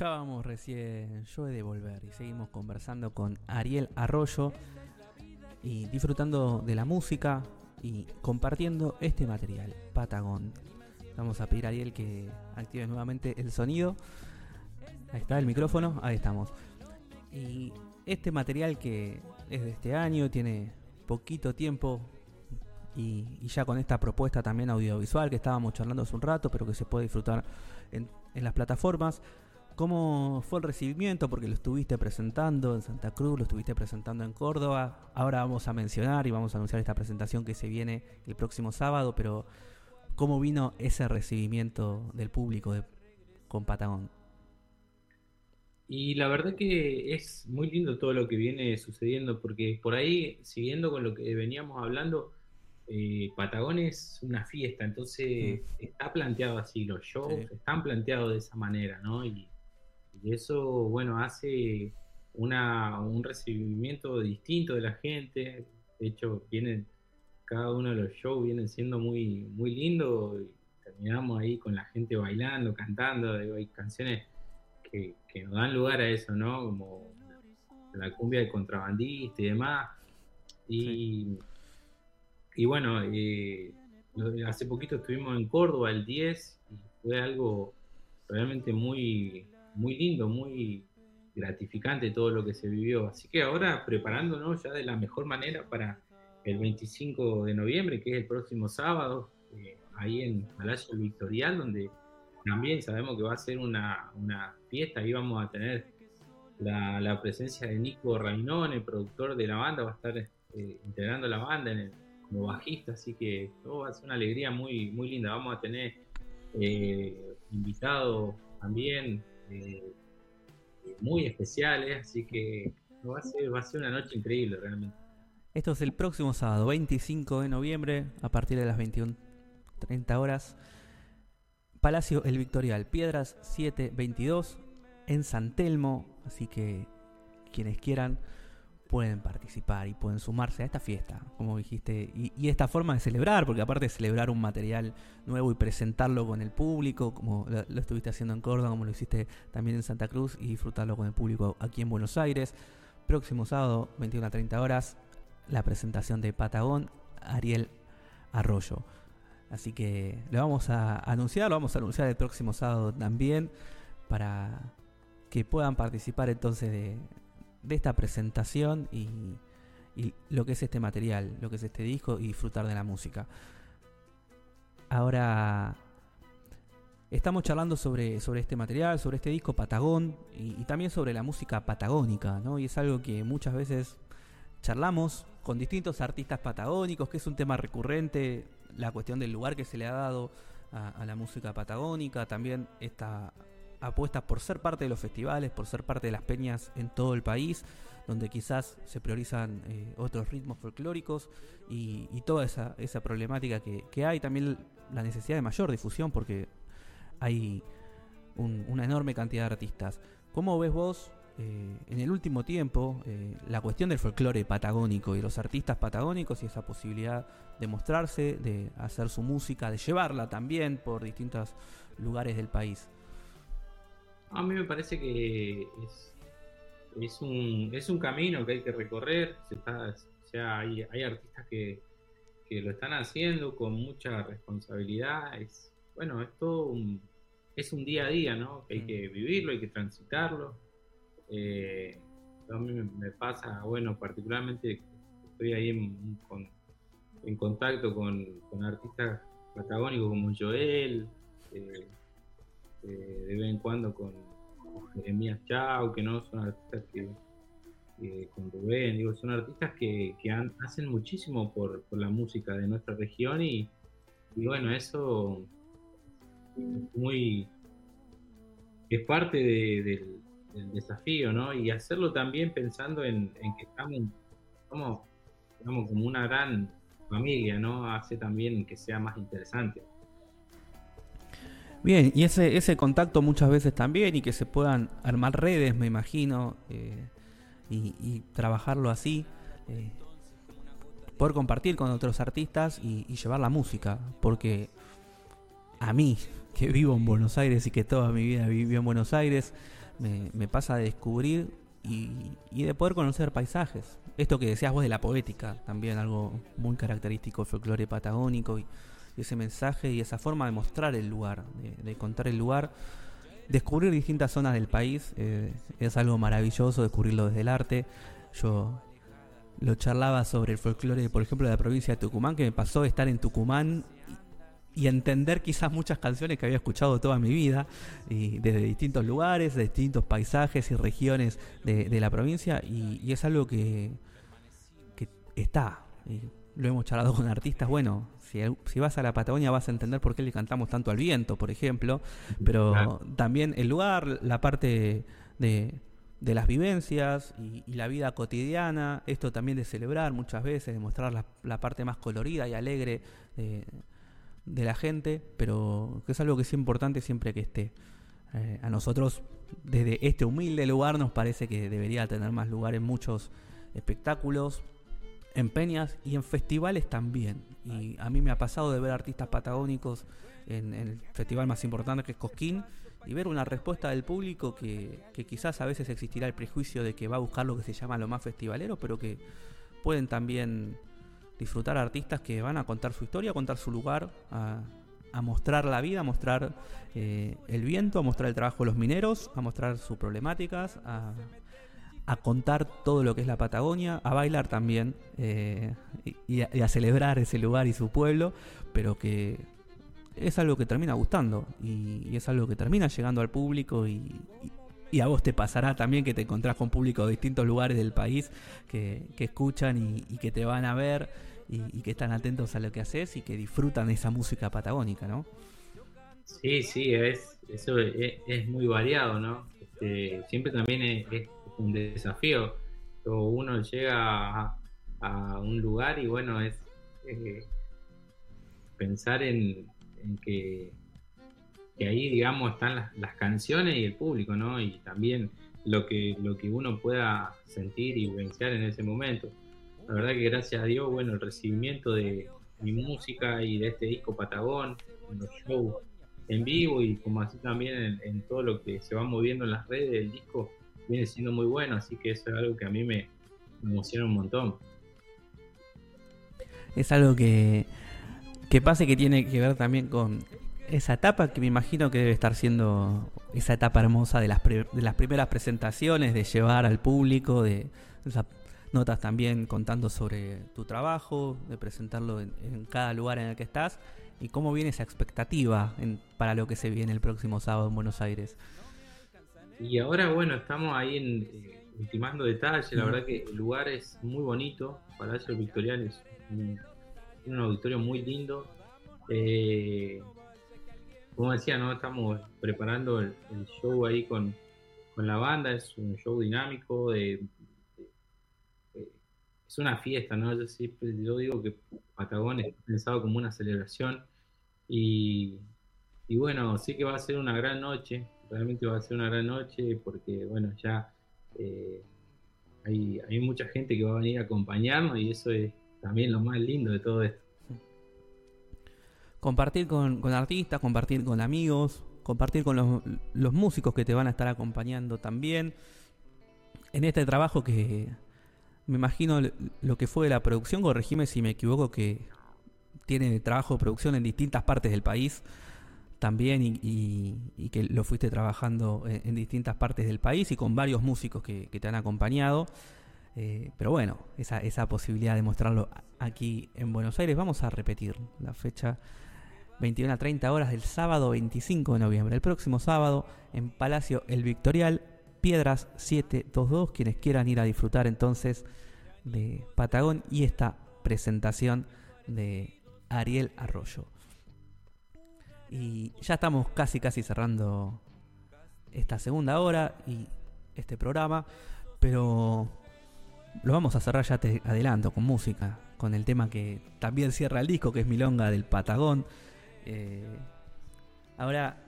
Escuchábamos recién Yo he de volver y seguimos conversando con Ariel Arroyo y disfrutando de la música y compartiendo este material, Patagón. Vamos a pedir a Ariel que active nuevamente el sonido. Ahí está el micrófono, ahí estamos. Y este material que es de este año, tiene poquito tiempo y, y ya con esta propuesta también audiovisual que estábamos charlando hace un rato, pero que se puede disfrutar en, en las plataformas. ¿Cómo fue el recibimiento? Porque lo estuviste presentando en Santa Cruz, lo estuviste presentando en Córdoba. Ahora vamos a mencionar y vamos a anunciar esta presentación que se viene el próximo sábado, pero ¿cómo vino ese recibimiento del público de, con Patagón? Y la verdad que es muy lindo todo lo que viene sucediendo, porque por ahí, siguiendo con lo que veníamos hablando, eh, Patagón es una fiesta, entonces está planteado así, los shows Sí. están planteados de esa manera, ¿no? Y, y eso, bueno, hace una, un recibimiento distinto de la gente. De hecho, vienen, cada uno de los shows vienen siendo muy, muy lindos y terminamos ahí con la gente bailando, cantando. hay canciones que, que nos dan lugar a eso, ¿no? Como la cumbia de contrabandista y demás. Y, y bueno, eh, hace poquito estuvimos en Córdoba el 10 y fue algo realmente muy, muy lindo, muy gratificante todo lo que se vivió. Así que ahora preparándonos ya de la mejor manera para el 25 de noviembre, que es el próximo sábado, eh, ahí en Palacio Victorial, donde también sabemos que va a ser una, una fiesta, ahí vamos a tener la, la presencia de Nico Rainón, el productor de la banda, va a estar eh, integrando la banda en el- como bajista, así que todo va a ser una alegría muy, muy linda. Vamos a tener eh, invitados también eh, muy especiales, así que va a, ser, va a ser una noche increíble realmente. Esto es el próximo sábado, 25 de noviembre, a partir de las 21.30 horas. Palacio El Victorial, Piedras 722, en San Telmo. Así que quienes quieran pueden participar y pueden sumarse a esta fiesta, como dijiste. Y, esta forma de celebrar, porque aparte de celebrar un material nuevo y presentarlo con el público, como lo, lo estuviste haciendo en Córdoba, como lo hiciste también en Santa Cruz, y disfrutarlo con el público aquí en Buenos Aires. Próximo sábado, 21 a 30 horas, la presentación de Patagón, Ariel Arroyo. Así que lo vamos a anunciar, lo vamos a anunciar el próximo sábado también, para que puedan participar entonces de, de esta presentación y, y lo que es este material, lo que es este disco y disfrutar de la música. Ahora estamos charlando sobre, sobre este material, sobre este disco Patagón y, también sobre la música patagónica, ¿no? Y es algo que muchas veces charlamos con distintos artistas patagónicos, que es un tema recurrente, la cuestión del lugar que se le ha dado a, a la música patagónica, también esta apuesta por ser parte de los festivales, por ser parte de las peñas en todo el país, donde quizás se priorizan eh, otros ritmos folclóricos y, y toda esa, esa problemática que, que hay, también la necesidad de mayor difusión, porque hay un- una enorme cantidad de artistas. ¿Cómo ves vos eh, en el último tiempo eh, la cuestión del folclore patagónico y los artistas patagónicos y esa posibilidad de mostrarse, de hacer su música, de llevarla también por distintos lugares del país? A mí me parece que es, es, un, es un camino que hay que recorrer. Se está, o sea, hay, hay artistas que, que lo están haciendo con mucha responsabilidad. Es, bueno, es todo un, es un día a día, ¿no? Que hay que vivirlo, hay que transitarlo. Eh, a mí me, pasa, bueno, particularmente estoy ahí en, con- en contacto con, con artistas patagónicos como Joel, eh, eh, de vez en cuando con, Jeremías Chau, que no son artistas que, con Rubén, digo, son artistas que, que hacen muchísimo por, por la música de nuestra región y, y bueno, eso es muy es parte de- del, del desafío, ¿no? Y hacerlo también pensando en, en que estamos, somos, digamos, como una gran familia, ¿no? Hace también que sea más interesante. Bien, y ese, ese contacto muchas veces también y que se puedan armar redes, me imagino, eh, y, y trabajarlo así, eh, poder compartir con otros artistas y, llevar la música, porque a mí, que vivo en Buenos Aires y que toda mi vida viví en Buenos Aires, me, me pasa de descubrir y, y de poder conocer paisajes. Esto que decías vos de la poética, también algo muy característico folclore patagónico y ese mensaje y esa forma de mostrar el lugar, de, de contar el lugar. Descubrir distintas zonas del país eh, es algo maravilloso, descubrirlo desde el arte. Yo lo charlaba sobre el folclore, por ejemplo, de la provincia de Tucumán, que me pasó estar en Tucumán y entender quizás muchas canciones que había escuchado toda mi vida, desde distintos lugares, de distintos paisajes y regiones de, la provincia, y, es algo que, que está. Lo hemos charlado con artistas, bueno, si, si vas a la Patagonia vas a entender por qué le cantamos tanto al viento, por ejemplo, pero también el lugar, la parte de, de las vivencias y, y la vida cotidiana, esto también de celebrar muchas veces, de mostrar la, la parte más colorida y alegre de, de la gente, pero que es algo que es importante siempre que esté. Eh, a nosotros, desde este humilde lugar, nos parece que debería tener más lugar en muchos espectáculos, en peñas y en festivales también. Y a mí me ha pasado de ver artistas patagónicos en, en el festival más importante que es Cosquín y ver una respuesta del público que, que quizás a veces existirá el prejuicio de que va a buscar lo que se llama lo más festivalero, pero que pueden también disfrutar artistas que van a contar su historia, a contar su lugar, a, a mostrar la vida, a mostrar eh, el viento, a mostrar el trabajo de los mineros, a mostrar sus problemáticas, a, a contar todo lo que es la Patagonia, a bailar también eh, y, a, celebrar ese lugar y su pueblo, pero que es algo que termina gustando y, es algo que termina llegando al público y, a vos te pasará también que te encontrás con público de distintos lugares del país que, que escuchan y, que te van a ver y, que están atentos a lo que haces y que disfrutan de esa música patagónica, ¿no? Sí, sí, es, eso es, muy variado, ¿no? Este, siempre también es un desafío. O uno llega a, un lugar y bueno, es eh, pensar en, que, ahí, digamos, están las, las, canciones y el público, ¿no? Y también lo que, lo que uno pueda sentir y vivenciar en ese momento. La verdad que gracias a Dios, bueno, el recibimiento de mi música y de este disco Patagón, en los shows en vivo y como así también en, en todo lo que se va moviendo en las redes del disco, viene siendo muy bueno, así que eso es algo que a mí me, emociona un montón. Es algo que, que pasa que tiene que ver también con esa etapa que me imagino que debe estar siendo esa etapa hermosa de las, de las primeras presentaciones, de llevar al público, de esas notas también contando sobre tu trabajo, de presentarlo en, en cada lugar en el que estás y cómo viene esa expectativa en, para lo que se viene el próximo sábado en Buenos Aires. Y ahora, bueno, estamos ahí en, eh, ultimando detalles. La verdad que el lugar es muy bonito. Palacio Victorial es un, un auditorio muy lindo. Eh, como decía, ¿no? estamos preparando el, el show ahí con, con, la banda. Es un show dinámico. De, de, de, es una fiesta, ¿no? Yo, siempre, yo digo que Patagón es pensado como una celebración. Y, y bueno, sí que va a ser una gran noche realmente va a ser una gran noche porque, bueno, ya eh, hay, hay, mucha gente que va a venir a acompañarnos y eso es también lo más lindo de todo esto. Compartir con, con artistas, compartir con amigos, compartir con los, los, músicos que te van a estar acompañando también. En este trabajo que me imagino lo que fue la producción, corregime si me equivoco, que tiene trabajo de producción en distintas partes del país también y, y, y, que lo fuiste trabajando en, distintas partes del país y con varios músicos que, que te han acompañado. Eh, pero bueno, esa, esa posibilidad de mostrarlo aquí en Buenos Aires, vamos a repetir la fecha 21 a 30 horas del sábado 25 de noviembre. El próximo sábado en Palacio El Victorial, Piedras 722, quienes quieran ir a disfrutar entonces de Patagón y esta presentación de Ariel Arroyo. Y ya estamos casi, casi cerrando esta segunda hora y este programa. Pero lo vamos a cerrar, ya te adelanto, con música. Con el tema que también cierra el disco, que es Milonga del Patagón. Eh, ahora,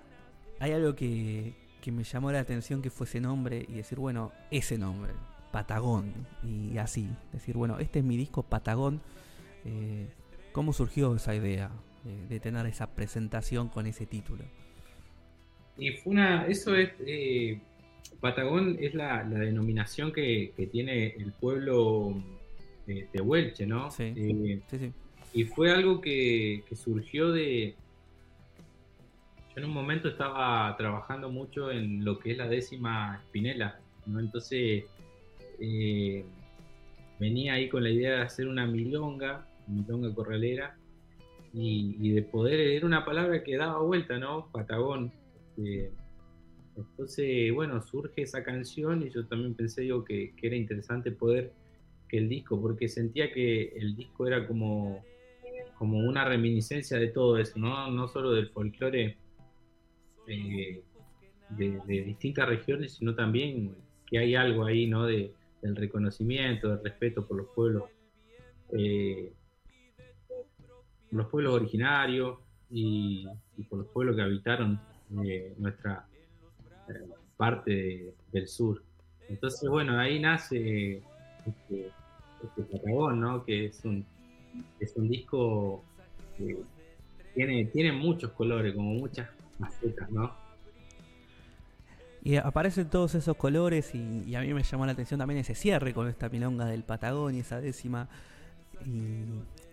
hay algo que, que me llamó la atención que fue ese nombre y decir, bueno, ese nombre, Patagón. Y así, decir, bueno, este es mi disco Patagón. Eh, ¿Cómo surgió esa idea? De, de, tener esa presentación con ese título. Y fue una, eso es, eh, Patagón es la, la denominación que, que, tiene el pueblo de, de Huelche, ¿no? Sí, eh, sí, sí. Y fue algo que, que, surgió de... Yo en un momento estaba trabajando mucho en lo que es la décima espinela, ¿no? Entonces eh, venía ahí con la idea de hacer una milonga, milonga corralera, y, y, de poder era una palabra que daba vuelta, ¿no? Patagón. Eh, entonces, bueno, surge esa canción y yo también pensé digo, que, era interesante poder que el disco, porque sentía que el disco era como, como una reminiscencia de todo eso, no, no solo del folclore eh, de, de, distintas regiones, sino también que hay algo ahí, ¿no? De, del reconocimiento, del respeto por los pueblos, eh, los pueblos originarios y, y por los pueblos que habitaron eh, nuestra eh, parte de- del sur. Entonces, bueno, ahí nace este, este Patagón, ¿no? Que es un, es un disco que tiene, tiene muchos colores, como muchas facetas, ¿no? Y aparecen todos esos colores y, y a mí me llamó la atención también ese cierre con esta milonga del Patagonia, esa décima, y, y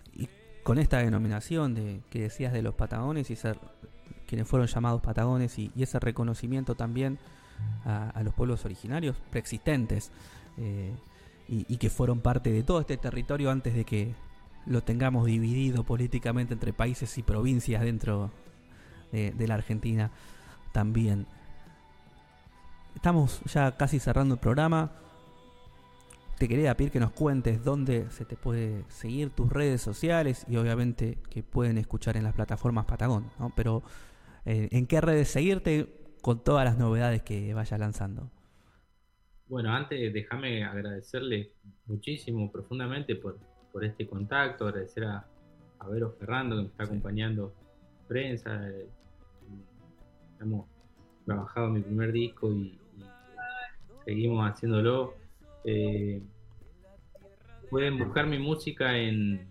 con esta denominación de que decías de los Patagones y ser quienes fueron llamados Patagones y, ese reconocimiento también a, los pueblos originarios preexistentes eh, y, que fueron parte de todo este territorio antes de que lo tengamos dividido políticamente entre países y provincias dentro de, de la Argentina también. Estamos ya casi cerrando el programa. Te quería pedir que nos cuentes dónde se te puede seguir tus redes sociales y obviamente que pueden escuchar en las plataformas Patagón, ¿no? Pero eh, en qué redes seguirte con todas las novedades que vayas lanzando. Bueno, antes déjame agradecerle muchísimo, profundamente por, por este contacto, agradecer a, a Vero Ferrando que me está acompañando prensa. eh, hemos trabajado mi primer disco y, y seguimos haciéndolo. Eh, pueden buscar mi música en,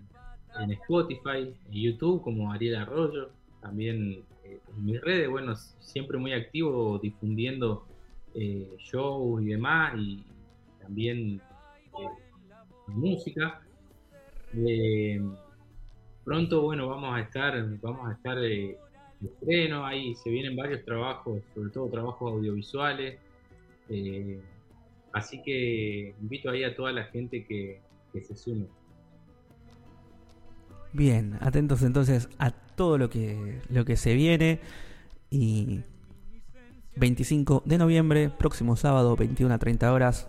en Spotify, en YouTube como Ariel Arroyo, también eh, en mis redes, bueno, siempre muy activo difundiendo eh, shows y demás, y también música. Pronto, bueno, vamos a estar, vamos a estar de estreno, ahí se vienen varios trabajos, sobre todo trabajos audiovisuales. eh, así que invito ahí a toda la gente que, se sume. Bien, atentos entonces a todo lo que, lo que se viene. Y 25 de noviembre, próximo sábado, 21 a 30 horas,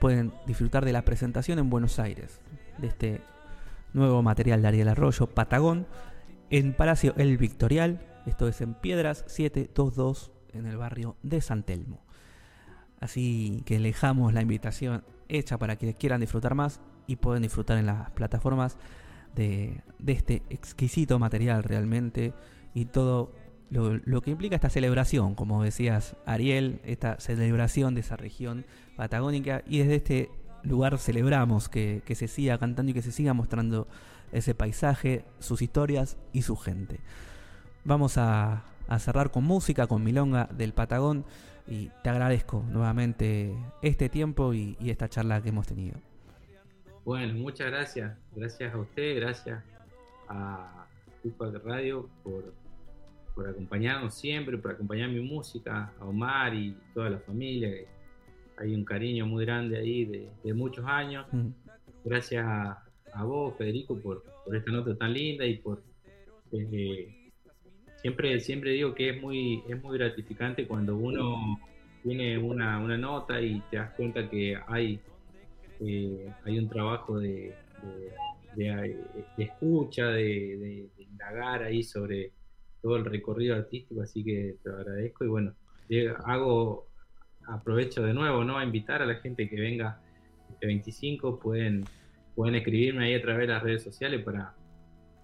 pueden disfrutar de la presentación en Buenos Aires de este nuevo material de Ariel Arroyo, Patagón, en Palacio El Victorial. Esto es en Piedras 722 en el barrio de San Telmo. Así que dejamos la invitación hecha para quienes quieran disfrutar más y pueden disfrutar en las plataformas de, este exquisito material realmente y todo lo, que implica esta celebración, como decías Ariel, esta celebración de esa región patagónica y desde este lugar celebramos que, que se siga cantando y que se siga mostrando ese paisaje, sus historias y su gente. Vamos a, a cerrar con música, con Milonga del Patagón y te agradezco nuevamente este tiempo y, y esta charla que hemos tenido. Bueno, muchas gracias. Gracias a usted, gracias a Tupac Radio por, por acompañarnos siempre, por acompañar mi música, a Omar y toda la familia. Hay un cariño muy grande ahí de, de muchos años. Mm. Gracias a, a vos, Federico, por, por esta nota tan linda y por... eh, siempre, siempre digo que es muy, es muy gratificante cuando uno tiene una, una nota y te das cuenta que hay eh, hay un trabajo de, de- de- de escucha, de, indagar ahí sobre todo el recorrido artístico, así que te agradezco y bueno, eh, hago, aprovecho de nuevo, ¿no? A invitar a la gente que venga este 25, pueden, pueden escribirme ahí a través de las redes sociales para,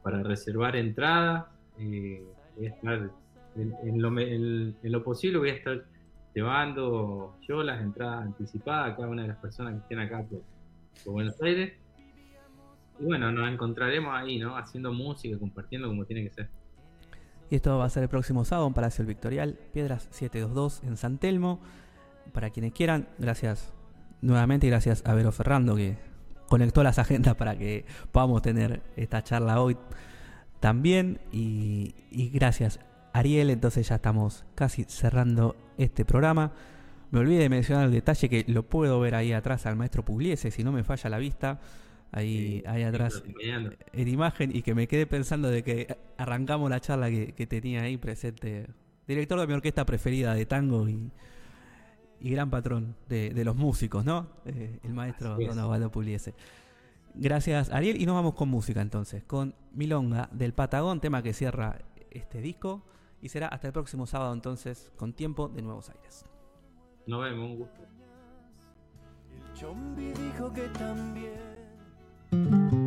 para reservar entradas, eh, voy a estar en, lo, posible voy a estar llevando yo las entradas anticipadas a cada una de las personas que estén acá por, por Buenos Aires. Y bueno, nos encontraremos ahí, ¿no? Haciendo música, compartiendo como tiene que ser. Y esto va a ser el próximo sábado en Palacio El Victorial, Piedras 722 en San Telmo. Para quienes quieran, gracias nuevamente y gracias a Vero Ferrando que conectó las agendas para que podamos tener esta charla hoy también. Y, y gracias Ariel, entonces ya estamos casi cerrando este programa. Me olvidé de mencionar el detalle que lo puedo ver ahí atrás al maestro Pugliese, si no me falla la vista. Ahí, ahí atrás en imagen y que me quedé pensando de que arrancamos la charla que, que tenía ahí presente. Director de mi orquesta preferida de tango y, y gran patrón de, de los músicos, ¿no? Eh, el maestro. Don Osvaldo Pugliese. Gracias, Ariel. Y nos vamos con música entonces, con Milonga del Patagón, tema que cierra este disco. Y será hasta el próximo sábado entonces, con tiempo de Nuevos Aires. Nos vemos, un gusto. Chombi dijo que también.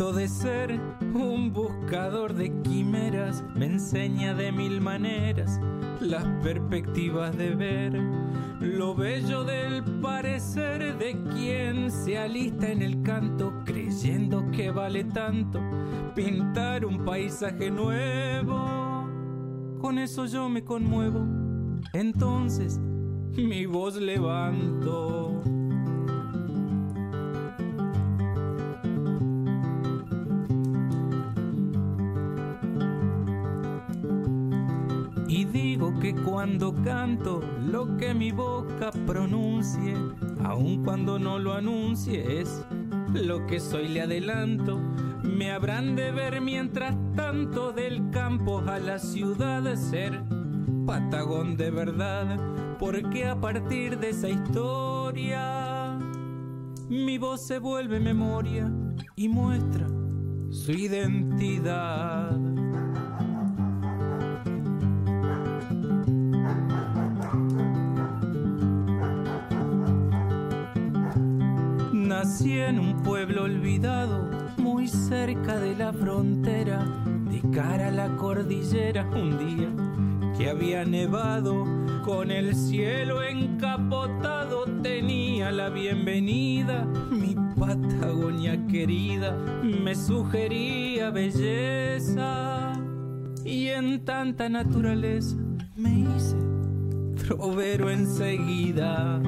De ser un buscador de quimeras me enseña de mil maneras las perspectivas de ver lo bello del parecer de quien se alista en el canto creyendo que vale tanto pintar un paisaje nuevo. Con eso yo me conmuevo, entonces mi voz levanto. Cuando canto lo que mi boca pronuncie, aun cuando no lo anuncie, es lo que soy, le adelanto. Me habrán de ver mientras tanto del campo a la ciudad ser patagón de verdad, porque a partir de esa historia mi voz se vuelve memoria y muestra su identidad. En un pueblo olvidado, muy cerca de la frontera, de cara a la cordillera un día que había nevado, con el cielo encapotado tenía la bienvenida, mi Patagonia querida me sugería belleza y en tanta naturaleza me hice trovero enseguida.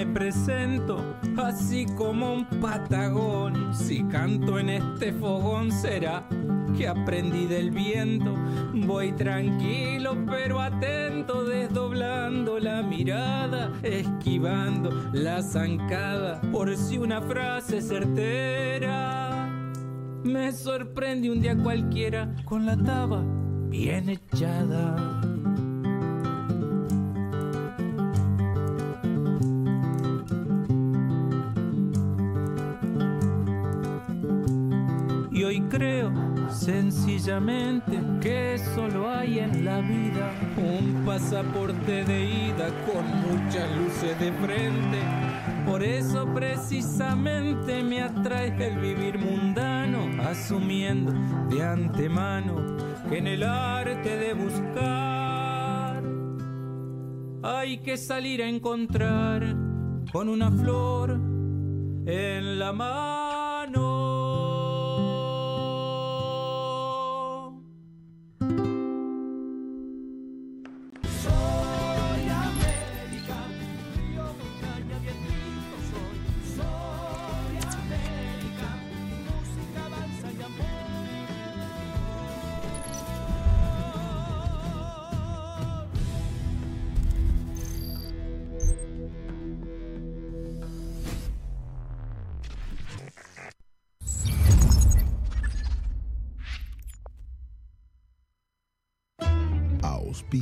Me presento así como un patagón. Si canto en este fogón será que aprendí del viento. Voy tranquilo pero atento, desdoblando la mirada, esquivando la zancada. Por si una frase certera me sorprende un día cualquiera con la taba bien echada. Y creo sencillamente que solo hay en la vida un pasaporte de ida con muchas luces de frente. Por eso precisamente me atrae el vivir mundano, asumiendo de antemano que en el arte de buscar hay que salir a encontrar con una flor en la mano.